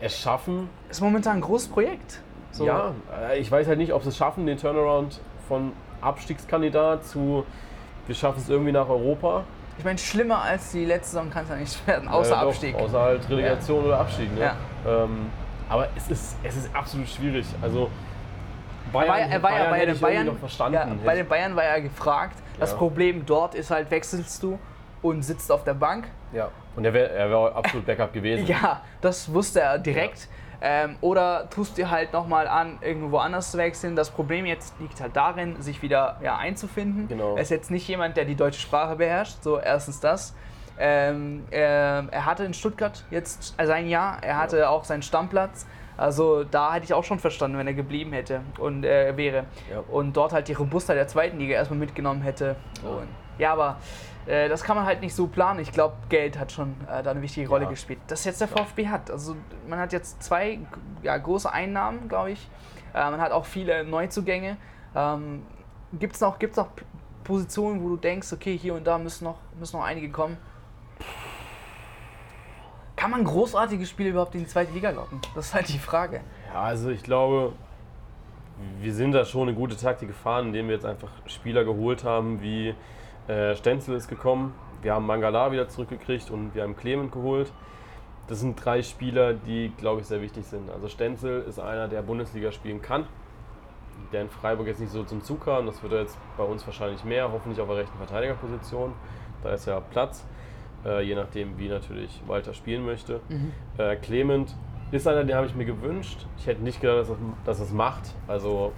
es schaffen. Ist momentan ein großes Projekt. So. Ja, äh, ich weiß halt nicht, ob sie es schaffen, den Turnaround von Abstiegskandidat zu wir schaffen es irgendwie nach Europa. Ich meine, schlimmer als die letzte Saison kann es ja nicht werden, außer äh, doch, Abstieg. Außer halt Relegation ja. oder Abstieg. Ne? Ja. Ähm, aber es ist, es ist absolut schwierig. Also Bayern, er war, ja bei den Bayern, verstanden. Ja, bei den Bayern war er gefragt. Das Problem dort ist halt, wechselst du und sitzt auf der Bank. Ja. Und er wäre er wär absolut Backup gewesen. ja, das wusste er direkt. Ja. Ähm, oder tust dir halt nochmal an, irgendwo anders zu wechseln. Das Problem jetzt liegt halt darin, sich wieder ja, einzufinden. Genau. Er ist jetzt nicht jemand, der die deutsche Sprache beherrscht. So, erstens das. Ähm, er, er, hatte in Stuttgart jetzt sein Jahr, er hatte ja. auch seinen Stammplatz. Also da hätte ich auch schon verstanden, wenn er geblieben hätte und äh, wäre. Ja. Und dort halt die Robustheit der zweiten Liga erstmal mitgenommen hätte. Ja, ja aber äh, das kann man halt nicht so planen. Ich glaube, Geld hat schon äh, da eine wichtige Rolle ja. gespielt. Das jetzt der VfB hat. Also man hat jetzt zwei ja, große Einnahmen, glaube ich. Äh, man hat auch viele Neuzugänge. Ähm, Gibt es noch, gibt's noch Positionen, wo du denkst, okay, hier und da müssen noch, müssen noch einige kommen? Kann man großartige Spiele überhaupt in die zweite Liga locken? Das ist halt die Frage. Ja, also ich glaube, wir sind da schon eine gute Taktik gefahren, indem wir jetzt einfach Spieler geholt haben wie äh, Stenzel ist gekommen, wir haben Mangala wieder zurückgekriegt und wir haben Clement geholt. Das sind drei Spieler, die, glaube ich, sehr wichtig sind. Also Stenzel ist einer, der Bundesliga spielen kann, der in Freiburg jetzt nicht so zum Zug kam. Das wird er jetzt bei uns wahrscheinlich mehr, hoffentlich auf der rechten Verteidigerposition. Da ist ja Platz. äh, je nachdem, wie natürlich Walter spielen möchte. Mhm. Äh, Clement ist einer, den habe ich mir gewünscht. Ich hätte nicht gedacht, dass er, dass es macht. Also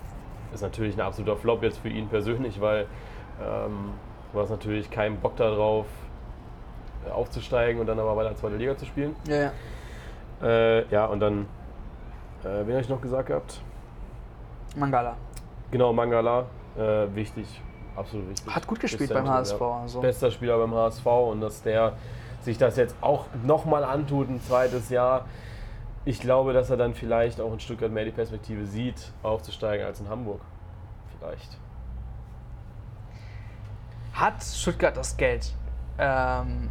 ist natürlich ein absoluter Flop jetzt für ihn persönlich, weil ähm, du hast natürlich keinen Bock darauf, äh, aufzusteigen und dann aber weiter in der zweiten Liga zu spielen. Ja, ja. Äh, ja, und dann, äh, wen habe ich noch gesagt gehabt? Mangala. Genau, Mangala. Äh, wichtig, absolut wichtig. Hat gut gespielt beim HSV. Also. Bester Spieler beim HSV und dass der sich das jetzt auch nochmal antut, ein zweites Jahr. Ich glaube, dass er dann vielleicht auch in Stuttgart mehr die Perspektive sieht, aufzusteigen als in Hamburg. Vielleicht. Hat Stuttgart das Geld, ähm,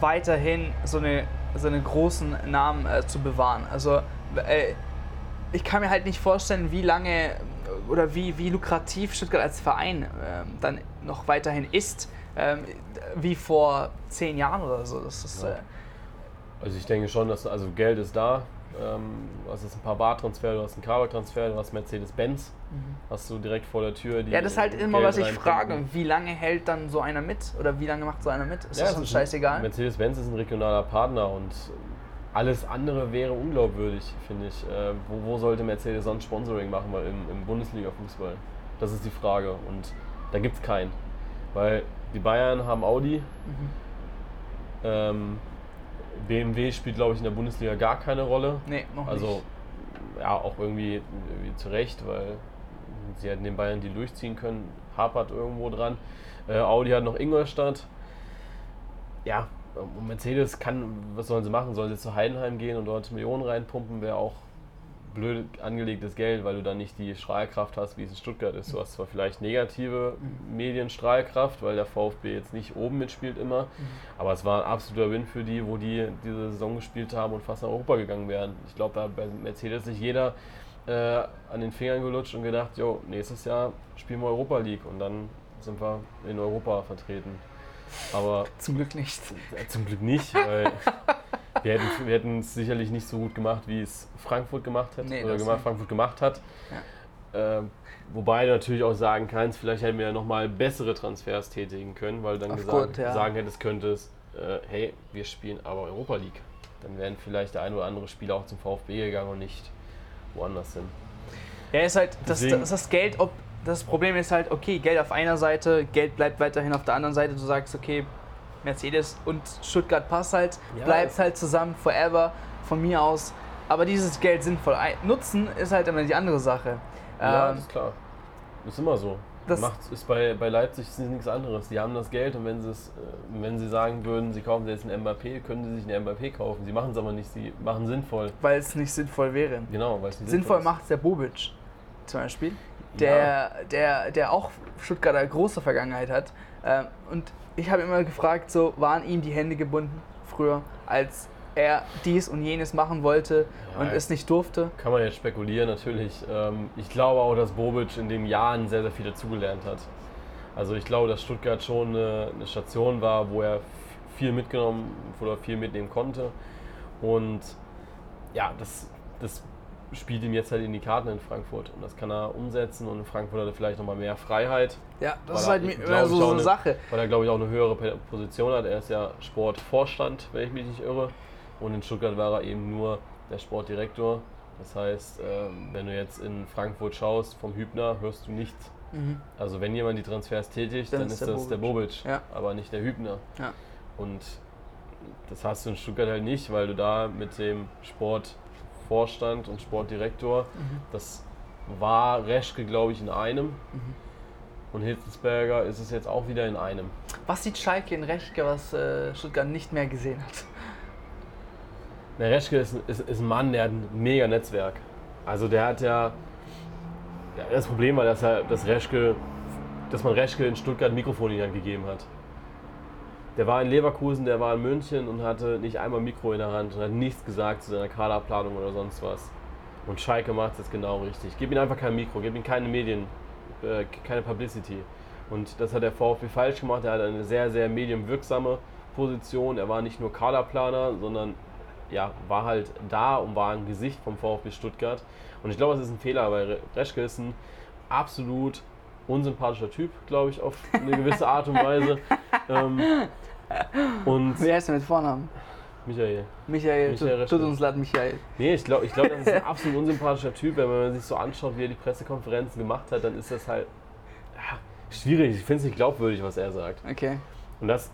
weiterhin so eine, so einen großen Namen äh, zu bewahren? Also, äh, ich kann mir halt nicht vorstellen, wie lange oder wie, wie lukrativ Stuttgart als Verein äh, dann noch weiterhin ist, ähm, wie vor zehn Jahren oder so. Das ist. Äh, also ich denke schon, dass also Geld ist da. Ähm, du hast ein paar Bartransfer, du hast einen Kabeltransfer, du hast Mercedes-Benz, mhm. hast du direkt vor der Tür. ja, das ist halt immer, was ich frage. Wie lange hält dann so einer mit? Oder wie lange macht so einer mit? Ist ja, das schon scheißegal? Mercedes-Benz ist ein regionaler Partner und alles andere wäre unglaubwürdig, finde ich. Äh, wo, wo, sollte Mercedes sonst Sponsoring machen weil im, im Bundesliga-Fußball? Das ist die Frage. Und da gibt es keinen. Weil die Bayern haben Audi. Mhm. Ähm, BMW spielt, glaube ich, in der Bundesliga gar keine Rolle. Nee, noch also, nicht. Also, ja, auch irgendwie, irgendwie zu Recht, weil sie hätten den Bayern die durchziehen können. Hapert irgendwo dran. Äh, Audi hat noch Ingolstadt. Ja, und Mercedes kann, was sollen sie machen? Sollen sie zu Heidenheim gehen und dort Millionen reinpumpen? Wäre auch blöd angelegtes Geld, weil du dann nicht die Strahlkraft hast, wie es in Stuttgart ist. Du hast zwar vielleicht negative mhm. Medienstrahlkraft, weil der VfB jetzt nicht oben mitspielt immer, mhm. aber es war ein absoluter Win für die, wo die diese Saison gespielt haben und fast nach Europa gegangen wären. Ich glaube, da hat bei Mercedes sich jeder äh, an den Fingern gelutscht und gedacht, jo, nächstes Jahr spielen wir Europa League und dann sind wir in Europa vertreten. Aber zum Glück nicht. Äh, zum Glück nicht, weil wir hätten, wir hätten es sicherlich nicht so gut gemacht, wie es Frankfurt gemacht hätte nee, oder gemacht, Frankfurt gemacht hat. Ja. Äh, wobei du natürlich auch sagen kannst, vielleicht hätten wir ja nochmal bessere Transfers tätigen können, weil dann gesagt, ja. sagen hättest, könntest, äh, hey, wir spielen aber Europa League. Dann wären vielleicht der ein oder andere Spieler auch zum VfB gegangen und nicht woanders hin. Ja, ist halt, das, das, das Geld, ob das Problem ist halt, okay, Geld auf einer Seite, Geld bleibt weiterhin auf der anderen Seite. Du sagst, okay, Mercedes und Stuttgart passt halt, ja, bleibt halt zusammen, forever, von mir aus. Aber dieses Geld sinnvoll nutzen ist halt immer die andere Sache. Ja, ähm, ist klar. Ist immer so. Das Macht, ist bei, bei Leipzig ist nichts anderes. Die haben das Geld und wenn, äh, wenn sie sagen würden, sie kaufen jetzt einen Mbappé, können sie sich einen Mbappé kaufen. Sie machen es aber nicht, sie machen sinnvoll. Weil es nicht sinnvoll wäre. Genau, weil es nicht sinnvoll, sinnvoll macht der Bobic zum Beispiel der, ja. der, der auch Stuttgarter große Vergangenheit hat. Ähm, und ich habe immer gefragt, so waren ihm die Hände gebunden früher, als er dies und jenes machen wollte ja, und es nicht durfte. Kann man jetzt spekulieren, natürlich. Ähm, ich glaube auch, dass Bobic in den Jahren sehr, sehr viel dazugelernt hat. Also ich glaube, dass Stuttgart schon eine, eine Station war, wo er viel mitgenommen oder viel mitnehmen konnte. Und ja, das, das spielt ihm jetzt halt in die Karten in Frankfurt und das kann er umsetzen und in Frankfurt hat er vielleicht nochmal mehr Freiheit. Ja, das ist halt immer so, so eine Sache. Weil er, glaube ich, auch eine höhere Position hat. Er ist ja Sportvorstand, wenn ich mich nicht irre. Und in Stuttgart war er eben nur der Sportdirektor. Das heißt, ähm, wenn du jetzt in Frankfurt schaust, vom Hübner hörst du nichts. Mhm. Also wenn jemand die Transfers tätigt, dann, dann ist, das Bobic. der Bobic, ja. aber nicht der Hübner. Ja. Und das hast du in Stuttgart halt nicht, weil du da mit dem Sport Vorstand und Sportdirektor. Mhm. Das war Reschke, glaube ich, in einem. Mhm. Und Hitzelsberger ist es jetzt auch wieder in einem. Was sieht Schalke in Reschke, was äh, Stuttgart nicht mehr gesehen hat? Der Reschke ist, ist, ist, ein Mann, der hat ein mega Netzwerk. Also der hat ja, ja das Problem war, dass er dass Reschke, dass man Reschke in Stuttgart ein Mikrofon in die Hand gegeben hat. Der war in Leverkusen, der war in München und hatte nicht einmal Mikro in der Hand und hat nichts gesagt zu seiner Kaderplanung oder sonst was. Und Schalke macht es jetzt genau richtig. Gib ihm einfach kein Mikro, gib ihm keine Medien, äh, keine Publicity. Und das hat der VfB falsch gemacht. Er hatte eine sehr, sehr medienwirksame Position. Er war nicht nur Kaderplaner, sondern ja, war halt da und war ein Gesicht vom VfB Stuttgart. Und ich glaube, es ist ein Fehler, weil Reschke ist ein absolut unsympathischer Typ, glaube ich, auf eine gewisse Art und Weise. ähm, und Wie heißt er mit Vornamen? Michael. Michael, Michael tut, uns leid, Michael. Nee, ich glaube, ich glaub, das ist ein absolut unsympathischer Typ. Wenn man sich so anschaut, wie er die Pressekonferenzen gemacht hat, dann ist das halt ja, schwierig. Ich finde es nicht glaubwürdig, was er sagt. Okay. Und das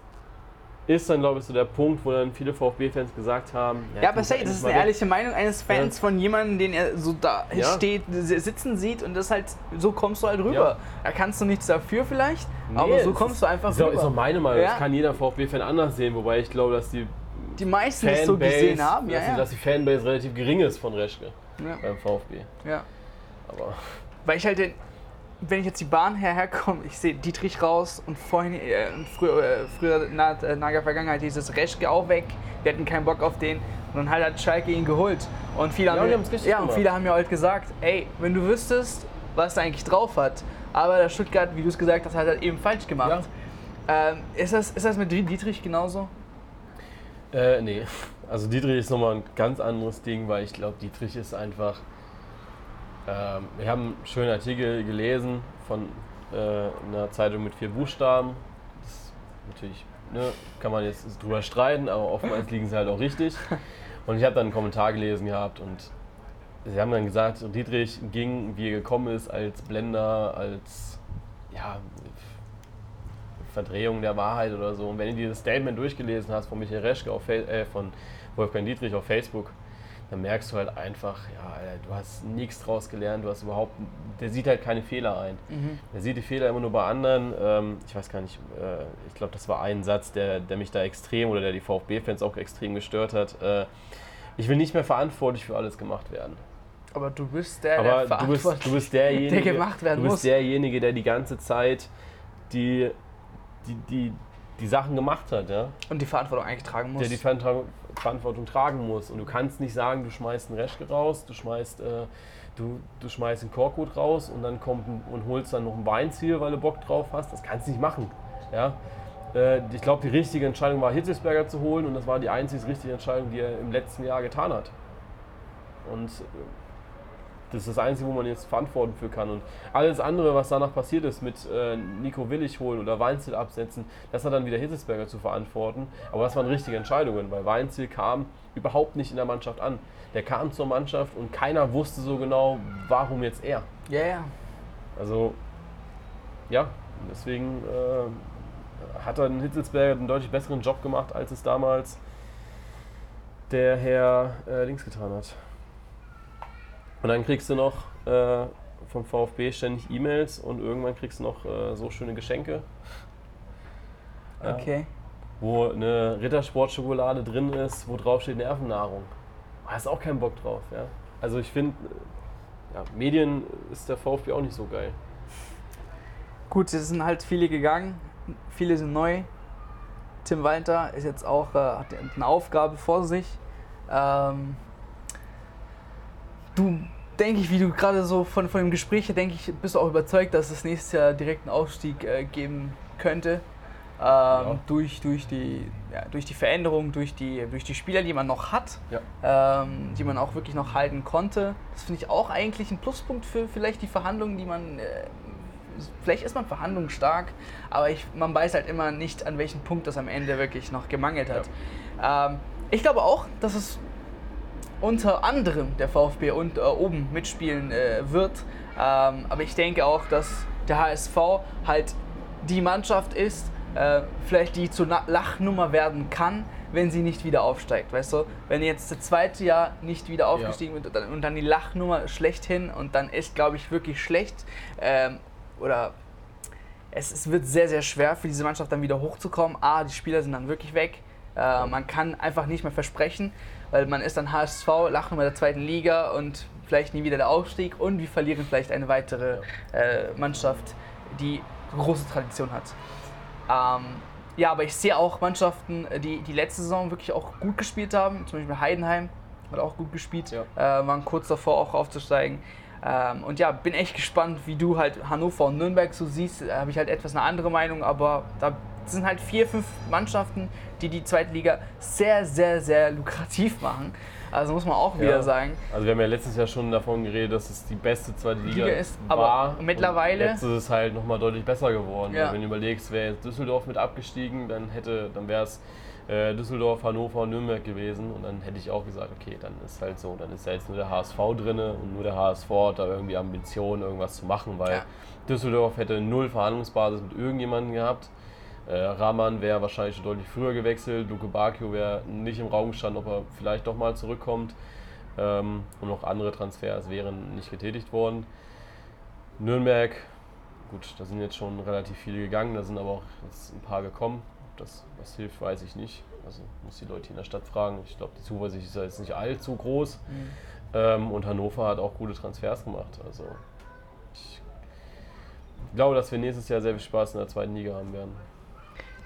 ist dann, glaube ich, so der Punkt, wo dann viele VfB-Fans gesagt haben. Ja, ja aber say, das ist eine ehrliche Meinung eines Fans ja. von jemandem, den er so da ja. steht, sitzen sieht und das halt, so kommst du halt rüber. Da kannst du nichts dafür vielleicht, nee, aber so kommst du einfach ist rüber. Ist auch meine Meinung, das kann jeder VfB-Fan anders sehen, wobei ich glaube, dass die die meisten Fanbase, so gesehen haben, ja, dass, dass, die Fanbase relativ gering ist von Reschke beim VfB. Ja. Aber weil ich halt den, wenn ich jetzt die Bahn herkomme, ich sehe Dietrich raus und vorhin, äh, früher, äh, früher na, äh, nager Vergangenheit dieses Reschke auch weg. Wir hatten keinen Bock auf den. Und dann halt hat Schalke ihn geholt. Und viele, ja, haben, mir, ja, und viele haben mir halt gesagt, ey, wenn du wüsstest, was er eigentlich drauf hat. Aber der Stuttgart, wie du es gesagt hast, hat er eben falsch gemacht. Ja. Ähm, ist, das, ist das mit Dietrich genauso? Äh, nee. Also Dietrich ist nochmal ein ganz anderes Ding, weil ich glaube, Dietrich ist einfach ähm, wir haben einen schönen Artikel gelesen von äh, einer Zeitung mit vier Buchstaben. Das ist natürlich ne, kann man jetzt drüber streiten, aber oftmals liegen sie halt auch richtig. Und ich habe dann einen Kommentar gelesen gehabt und sie haben dann gesagt, Dietrich ging, wie er gekommen ist, als Blender, als ja, Verdrehung der Wahrheit oder so. Und wenn du dieses Statement durchgelesen hast von Michael Reschke auf, äh, von Wolfgang Dietrich auf Facebook, dann merkst du halt einfach, ja, du hast nichts draus gelernt, du hast überhaupt, der sieht halt keine Fehler ein. Mhm. Der sieht die Fehler immer nur bei anderen. Ähm, ich weiß gar nicht, äh, ich glaube, das war ein Satz, der, der mich da extrem oder der die VfB-Fans auch extrem gestört hat. Äh, ich will nicht mehr verantwortlich für alles gemacht werden. Aber du bist der, Aber der du bist, du bist derjenige, der gemacht werden du bist muss. derjenige, der die ganze Zeit die, die, die, die Sachen gemacht hat, ja. Und die Verantwortung eigentlich tragen muss. Der die Verantwortung Verantwortung tragen muss. Und du kannst nicht sagen, du schmeißt einen Reschke raus, du schmeißt, äh, du, du schmeißt einen Korkut raus und dann kommt und holst dann noch ein Weinziel, weil du Bock drauf hast. Das kannst du nicht machen. Ja? Äh, ich glaube, die richtige Entscheidung war, Hitzelsberger zu holen und das war die einzige richtige Entscheidung, die er im letzten Jahr getan hat. Und äh, das ist das Einzige, wo man jetzt verantworten für kann. Und alles andere, was danach passiert ist, mit äh, Nico Willig holen oder Weinziel absetzen, das hat dann wieder Hitzelsberger zu verantworten. Aber das waren richtige Entscheidungen, weil Weinziel kam überhaupt nicht in der Mannschaft an. Der kam zur Mannschaft und keiner wusste so genau, warum jetzt er. Ja, yeah, ja. Also, ja, deswegen äh, hat dann Hitzelsberger einen deutlich besseren Job gemacht, als es damals der Herr äh, Links getan hat. Und dann kriegst du noch äh, vom VfB ständig E-Mails und irgendwann kriegst du noch äh, so schöne Geschenke. Okay. wo eine Rittersportschokolade drin ist, wo drauf steht Nervennahrung. Da hast auch keinen Bock drauf. Ja? Also ich finde, äh, ja, Medien ist der VfB auch nicht so geil. Gut, es sind halt viele gegangen, viele sind neu. Tim Walter ist jetzt auch, äh, hat eine Aufgabe vor sich. Ähm, du, denke ich, wie du gerade so von, von dem Gespräch her, denke ich, bist du auch überzeugt, dass es nächstes Jahr direkt einen Aufstieg äh, geben könnte. Ähm, ja. durch, durch, die, ja, durch die Veränderung, durch die, durch die Spieler, die man noch hat, ja. ähm, die man auch wirklich noch halten konnte. Das finde ich auch eigentlich ein Pluspunkt für vielleicht die Verhandlungen, die man. Äh, vielleicht ist man verhandlungsstark, aber ich, man weiß halt immer nicht, an welchem Punkt das am Ende wirklich noch gemangelt hat. Ähm, ich glaube auch, dass es unter anderem der VfB und äh, oben mitspielen äh, wird. Ähm, aber ich denke auch, dass der HSV halt die Mannschaft ist, äh, vielleicht die zur Lachnummer werden kann, wenn sie nicht wieder aufsteigt. Weißt du, wenn jetzt das zweite Jahr nicht wieder aufgestiegen ja. wird und dann, und dann, die Lachnummer schlechthin und dann ist, glaube ich, wirklich schlecht ähm, oder es, es, wird sehr, sehr schwer für diese Mannschaft dann wieder hochzukommen. A, die Spieler sind dann wirklich weg. Äh, man kann einfach nicht mehr versprechen, weil man ist dann HSV, lachen wir der zweiten Liga und vielleicht nie wieder der Aufstieg und wir verlieren vielleicht eine weitere äh, Mannschaft, die große Tradition hat. Ähm, ja, aber ich sehe auch Mannschaften, die die letzte Saison wirklich auch gut gespielt haben, zum Beispiel Heidenheim hat auch gut gespielt, ja. äh, waren kurz davor auch aufzusteigen. Ähm, und ja, bin echt gespannt, wie du halt Hannover und Nürnberg so siehst. Da habe ich halt etwas eine andere Meinung, aber da sind halt vier, fünf Mannschaften, die die zweite Liga sehr, sehr, sehr lukrativ machen. Also muss man auch wieder Ja. sagen. Also wir haben ja letztes Jahr schon davon geredet, dass es die beste zweite Liga, Liga ist, aber war. mittlerweile- Und jetzt ist es halt nochmal deutlich besser geworden. Ja. Wenn du überlegst, wäre jetzt Düsseldorf mit abgestiegen, dann hätte, dann wäre es äh, Düsseldorf, Hannover und Nürnberg gewesen. Und dann hätte ich auch gesagt, okay, dann ist halt so, dann ist ja jetzt nur der HSV drinne und nur der HSV hat da irgendwie Ambitionen, irgendwas zu machen, weil Ja. Düsseldorf hätte null Verhandlungsbasis mit irgendjemandem gehabt. Äh, Rahman wäre wahrscheinlich schon deutlich früher gewechselt. Luke Bakio wäre nicht im Raum gestanden, ob er vielleicht doch mal zurückkommt. Ähm, und noch andere Transfers wären nicht getätigt worden. Nürnberg, gut, da sind jetzt schon relativ viele gegangen, da sind aber auch jetzt ein paar gekommen. Ob das was hilft, weiß ich nicht. Also muss die Leute in der Stadt fragen. Ich glaube, die Zuversicht ist ja jetzt nicht allzu groß. Ähm, und Hannover hat auch gute Transfers gemacht. Also ich glaube, dass wir nächstes Jahr sehr viel Spaß in der zweiten Liga haben werden.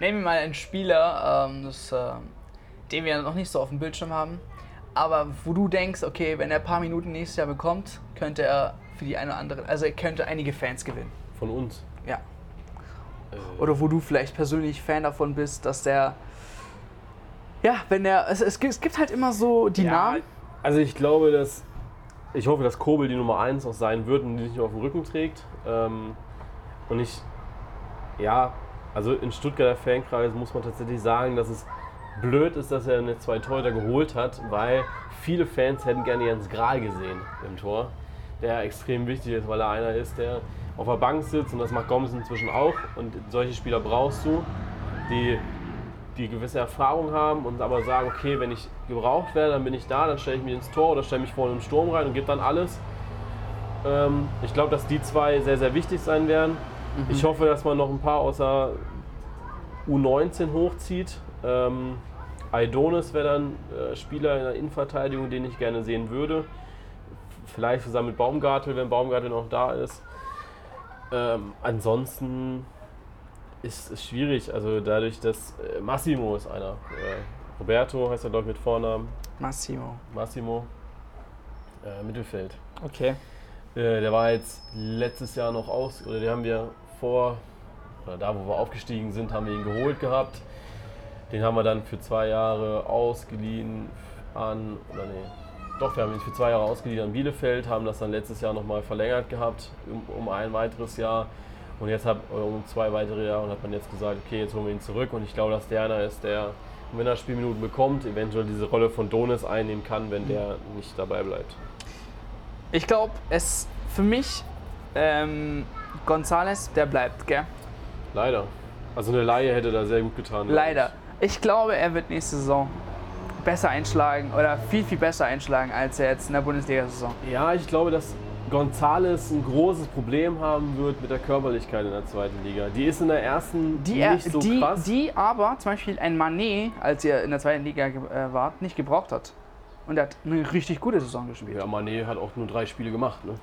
Nehmen wir mal einen Spieler, ähm, das, äh, den wir noch nicht so auf dem Bildschirm haben, aber wo du denkst, okay, wenn er ein paar Minuten nächstes Jahr bekommt, könnte er für die eine oder andere, also er könnte einige Fans gewinnen. Von uns. Ja. Äh, Oder wo du vielleicht persönlich Fan davon bist, dass der. Ja, wenn der. Es, es, gibt, es gibt halt immer so die Namen. Also ich glaube, dass ich hoffe, dass Kobel die Nummer 1 auch sein wird und die nicht nur auf dem Rücken trägt. Ähm, und ich, ja, also in Stuttgarter Fankreis muss man tatsächlich sagen, dass es blöd ist, dass er eine zwei Torhüter geholt hat, weil viele Fans hätten gerne Jens Grahl gesehen im Tor, der extrem wichtig ist, weil er einer ist, der auf der Bank sitzt und das macht Gomes inzwischen auch und solche Spieler brauchst du, die die gewisse Erfahrung haben und aber sagen, okay, wenn ich gebraucht werde, dann bin ich da, dann stelle ich mich ins Tor oder stelle mich vorne im Sturm rein und gebe dann alles. Ähm, ich glaube, dass die zwei sehr, sehr wichtig sein werden. Ich hoffe, dass man noch ein paar außer U19 hochzieht. Ähm, Aidonis wäre dann äh, Spieler in der Innenverteidigung, den ich gerne sehen würde. Vielleicht zusammen mit Baumgartel, wenn Baumgartel noch da ist. Ähm, ansonsten ist es schwierig. Also dadurch, dass äh, Massimo ist einer. Äh, Roberto heißt er, glaube ich, mit Vornamen. Massimo. Massimo. Äh, Mittelfeld. Okay. Äh, der war jetzt letztes Jahr noch aus, oder den haben wir vor, oder da wo wir aufgestiegen sind, haben wir ihn geholt gehabt. Den haben wir dann für zwei Jahre ausgeliehen an, oder nee, doch, wir haben ihn für zwei Jahre ausgeliehen an Bielefeld, haben das dann letztes Jahr nochmal verlängert gehabt, um, um ein weiteres Jahr. Und jetzt hat, oder um zwei weitere Jahre und hat man jetzt gesagt, okay, jetzt holen wir ihn zurück. Und ich glaube, dass der einer ist, der, wenn er Spielminuten bekommt, eventuell diese Rolle von Donis einnehmen kann, wenn der nicht dabei bleibt. Ich glaube, es für mich, ähm, Gonzales, der bleibt, gell? Leider. Also eine Laie hätte da sehr gut getan. Leider. Ich glaube, er wird nächste Saison besser einschlagen oder viel, viel besser einschlagen als er jetzt in der Bundesliga-Saison. Ja, ich glaube, dass Gonzales ein großes Problem haben wird mit der Körperlichkeit in der zweiten Liga. Die ist in der ersten Die, nicht so die, krass. die aber zum Beispiel ein Manet, als er in der zweiten Liga äh, war, nicht gebraucht hat. Und er hat eine richtig gute Saison gespielt. ja, Mané hat auch nur drei Spiele gemacht. Ne?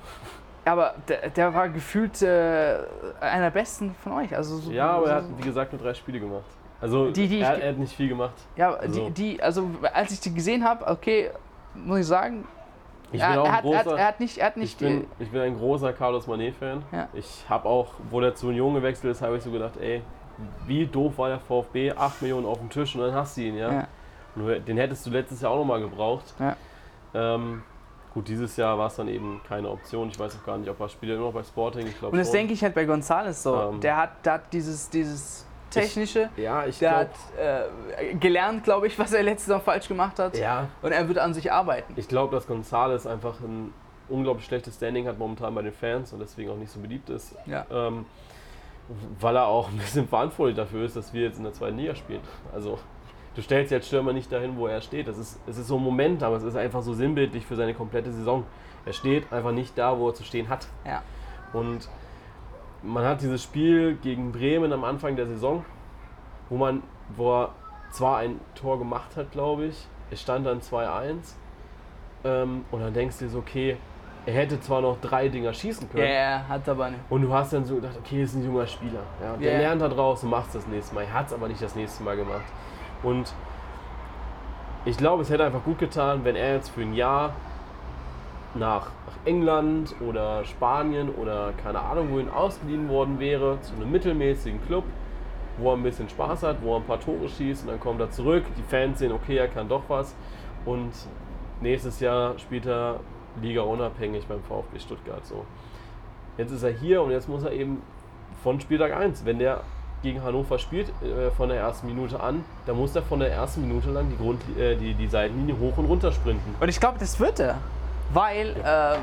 Aber der, der war gefühlt äh, einer der besten von euch. Also so, Ja, aber er hat, so, wie gesagt, nur drei Spiele gemacht. Also Die, die er, er hat nicht viel gemacht. ja, also- die, die, also als ich die gesehen habe, okay, muss ich sagen, Ich er, bin auch er, ein hat, er, hat, großer, er hat nicht, er ich bin, ich bin ein großer Carlos Manet-Fan. Ja. Ich habe auch, wo der zu Union gewechselt ist, habe ich so gedacht, ey, wie doof war der VfB? 8 Millionen auf dem Tisch und dann hast du ihn, ja. Ja. Den hättest du letztes Jahr auch nochmal gebraucht. Ja. Ähm, gut, dieses Jahr war es dann eben keine Option. Ich weiß auch gar nicht, ob er spielt immer noch bei Sporting. Ich glaube Und das schon. denke ich halt bei Gonzales so. Ähm. der, hat, der hat dieses, dieses technische, Ja, ich der glaube. hat äh, gelernt, glaube ich, was er letztes Jahr falsch gemacht hat. Ja, Und er wird an sich arbeiten. ich glaube, dass Gonzales einfach ein unglaublich schlechtes Standing hat momentan bei den Fans und deswegen auch nicht so beliebt ist. Ja. Ähm, weil er auch ein bisschen verantwortlich dafür ist, dass wir jetzt in der zweiten Liga spielen. Also du stellst jetzt Stürmer nicht dahin, wo er steht. Das ist, es ist so ein Moment, aber es ist einfach so sinnbildlich für seine komplette Saison. Er steht einfach nicht da, wo er zu stehen hat. Ja. Und man hat dieses Spiel gegen Bremen am Anfang der Saison, wo man, wo er zwar ein Tor gemacht hat, glaube ich, es stand dann 2-1 ähm, und dann denkst du dir so, okay, er hätte zwar noch drei Dinger schießen Ja, können er hat aber nicht. und du hast dann so gedacht, okay, ist ein junger Spieler, ja, der Ja. lernt da draus und macht es das nächste Mal. Er hat es aber nicht das nächste Mal gemacht. Und ich glaube, es hätte einfach gut getan, wenn er jetzt für ein Jahr nach, England oder Spanien oder keine Ahnung wohin ausgeliehen worden wäre, zu einem mittelmäßigen Club, wo er ein bisschen Spaß hat, wo er ein paar Tore schießt und dann kommt er zurück. Die Fans sehen, okay, er kann doch was und nächstes Jahr spielt er Liga unabhängig beim VfB Stuttgart. So. Jetzt ist er hier und jetzt muss er eben von Spieltag 1, wenn der gegen Hannover spielt, äh, von der ersten Minute an, dann muss er von der ersten Minute lang die, Grund, äh, die, die Seitenlinie hoch und runter sprinten. Und ich glaube, das wird er. Weil äh,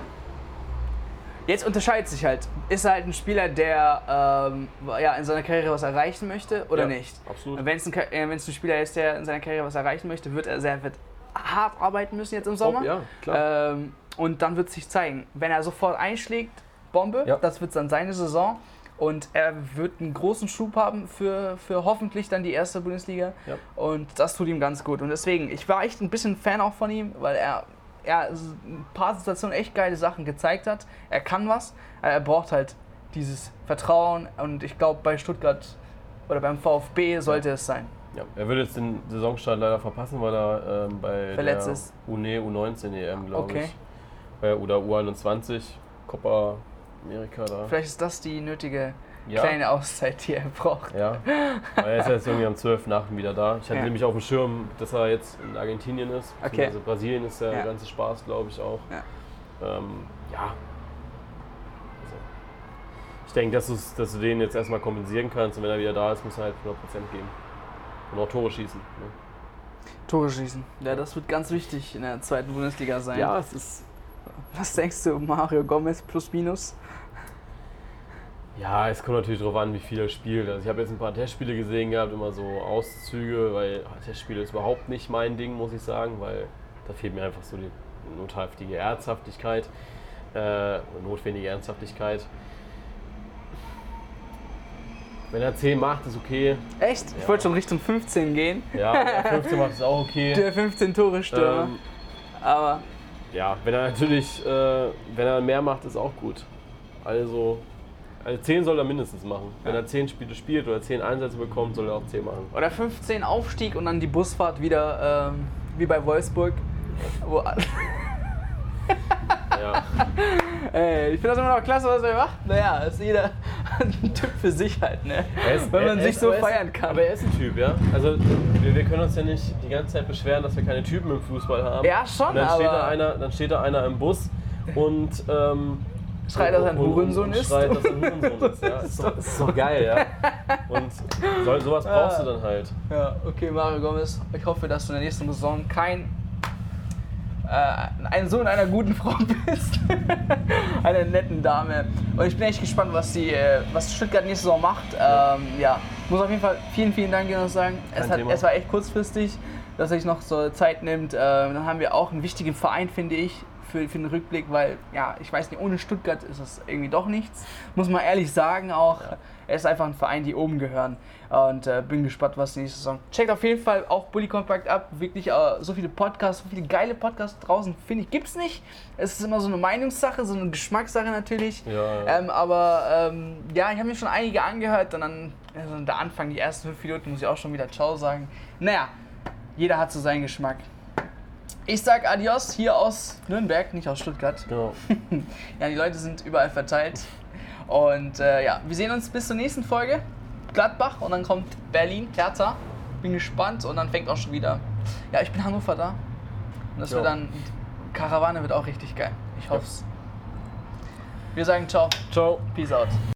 jetzt unterscheidet sich halt. Ist er halt ein Spieler, der ähm, ja, in seiner Karriere was erreichen möchte oder Ja, nicht? absolut. Wenn es ein, äh, ein Spieler ist, der in seiner Karriere was erreichen möchte, wird er sehr wird hart arbeiten müssen jetzt im Sommer. ja, klar. Ähm, und dann wird sich zeigen. Wenn er sofort einschlägt, Bombe, Ja. das wird dann seine Saison. Und er wird einen großen Schub haben für, für hoffentlich dann die erste Bundesliga. Ja. Und das tut ihm ganz gut. Und deswegen, ich war echt ein bisschen Fan auch von ihm, weil er, er ein paar Situationen echt geile Sachen gezeigt hat. Er kann was. Er braucht halt dieses Vertrauen. Und ich glaube, bei Stuttgart oder beim VfB sollte es sein. Ja, er würde jetzt den Saisonstart leider verpassen, weil er ähm, bei Verletzt der ist. UNE U19 EM, glaube Okay. ich. Oder U21, Copa America da. Vielleicht ist das die nötige Ja. kleine Auszeit, die er braucht. Ja, aber er ist jetzt irgendwie am 12.8. wieder da. Ich hatte Ja. nämlich auf dem Schirm, dass er jetzt in Argentinien ist. Okay. Also Brasilien ist der Ja. ganze Spaß, glaube ich auch. Ja. Ähm, ja. Also, ich denke, dass, dass du den jetzt erstmal kompensieren kannst und wenn er wieder da ist, muss er halt 100% geben. Und auch Tore schießen. Ne? Tore schießen. Ja, das wird ganz wichtig in der zweiten Bundesliga sein. Ja, es ist. Was denkst du, Mario Gomez plus minus? Ja, es kommt natürlich darauf an, wie viel er spielt. Also ich habe jetzt ein paar Testspiele gesehen gehabt, immer so Auszüge, weil Testspiele ist überhaupt nicht mein Ding, muss ich sagen, weil da fehlt mir einfach so die notwendige Ernsthaftigkeit, äh, notwendige Ernsthaftigkeit. Wenn er 10 macht, ist okay. Echt? Ich Ja. wollte schon Richtung 15 gehen. Ja, wenn er 15 macht, ist auch okay. Der 15 Tore Stürmer. Ähm, Aber ja, wenn er natürlich, äh, wenn er mehr macht, ist auch gut. Also, also 10 soll er mindestens machen. Wenn Ja. er 10 Spiele spielt oder 10 Einsätze bekommt, soll er auch 10 machen. oder 15 Aufstieg und dann die Busfahrt wieder ähm, wie bei Wolfsburg. Wo, Ja. ey, ich finde das immer noch klasse, was er macht. Naja, ist jeder ein Typ für sich halt, ne? Ist- Wenn man er sich so aber er ist- feiern kann. Aber er ist ein Typ, ja. Also wir, wir können uns ja nicht die ganze Zeit beschweren, dass wir keine Typen im Fußball haben. Ja, schon, und dann steht, da aber- einer, dann steht da einer im Bus und ähm, Schreit, dass er ein Hurensohn ist. Schreit, dass er ein Hurensohn ist. Ja. Ist, doch, ist doch geil, ja. Und so, sowas brauchst du dann halt. Ja, okay, Mario Gomez. Ich hoffe, dass du in der nächsten Saison kein ein Sohn einer guten Frau bist. einer netten Dame. Und ich bin echt gespannt, was, die, äh, was Stuttgart nächste Saison macht. Ähm, ja, muss auf jeden Fall vielen, vielen Dank dir noch sagen. Es, hat, es war echt kurzfristig, dass er sich noch so Zeit nimmt. Ähm, dann haben wir auch einen wichtigen Verein, finde ich. Für, für den Rückblick, weil, ja, ich weiß nicht, ohne Stuttgart ist es irgendwie doch nichts. Muss man ehrlich sagen auch. Er ist einfach ein Verein, die oben gehören. Und äh, bin gespannt, was die nächste Saison. Checkt auf jeden Fall auch Bully Compact ab. Wirklich äh, so viele Podcasts, so viele geile Podcasts draußen, finde ich, gibt's nicht. Es ist immer so eine Meinungssache, so eine Geschmackssache natürlich. Ja, ja. Ähm, aber ähm, ja, ich habe mir schon einige angehört und dann also der Anfang, die ersten fünf Minuten, muss ich auch schon wieder Ciao sagen. Naja, jeder hat so seinen Geschmack. Ich sag Adios hier aus Nürnberg, nicht aus Stuttgart. Genau. Ja, die Leute sind überall verteilt. Und äh, ja, wir sehen uns bis zur nächsten Folge. Gladbach und dann kommt Berlin, Hertha. Bin gespannt und dann fängt auch schon wieder. Ja, ich bin Hannover da. Und das Ja. wird dann. Karawane wird auch richtig geil. Ich hoff's. Wir sagen ciao. Ciao. Peace out.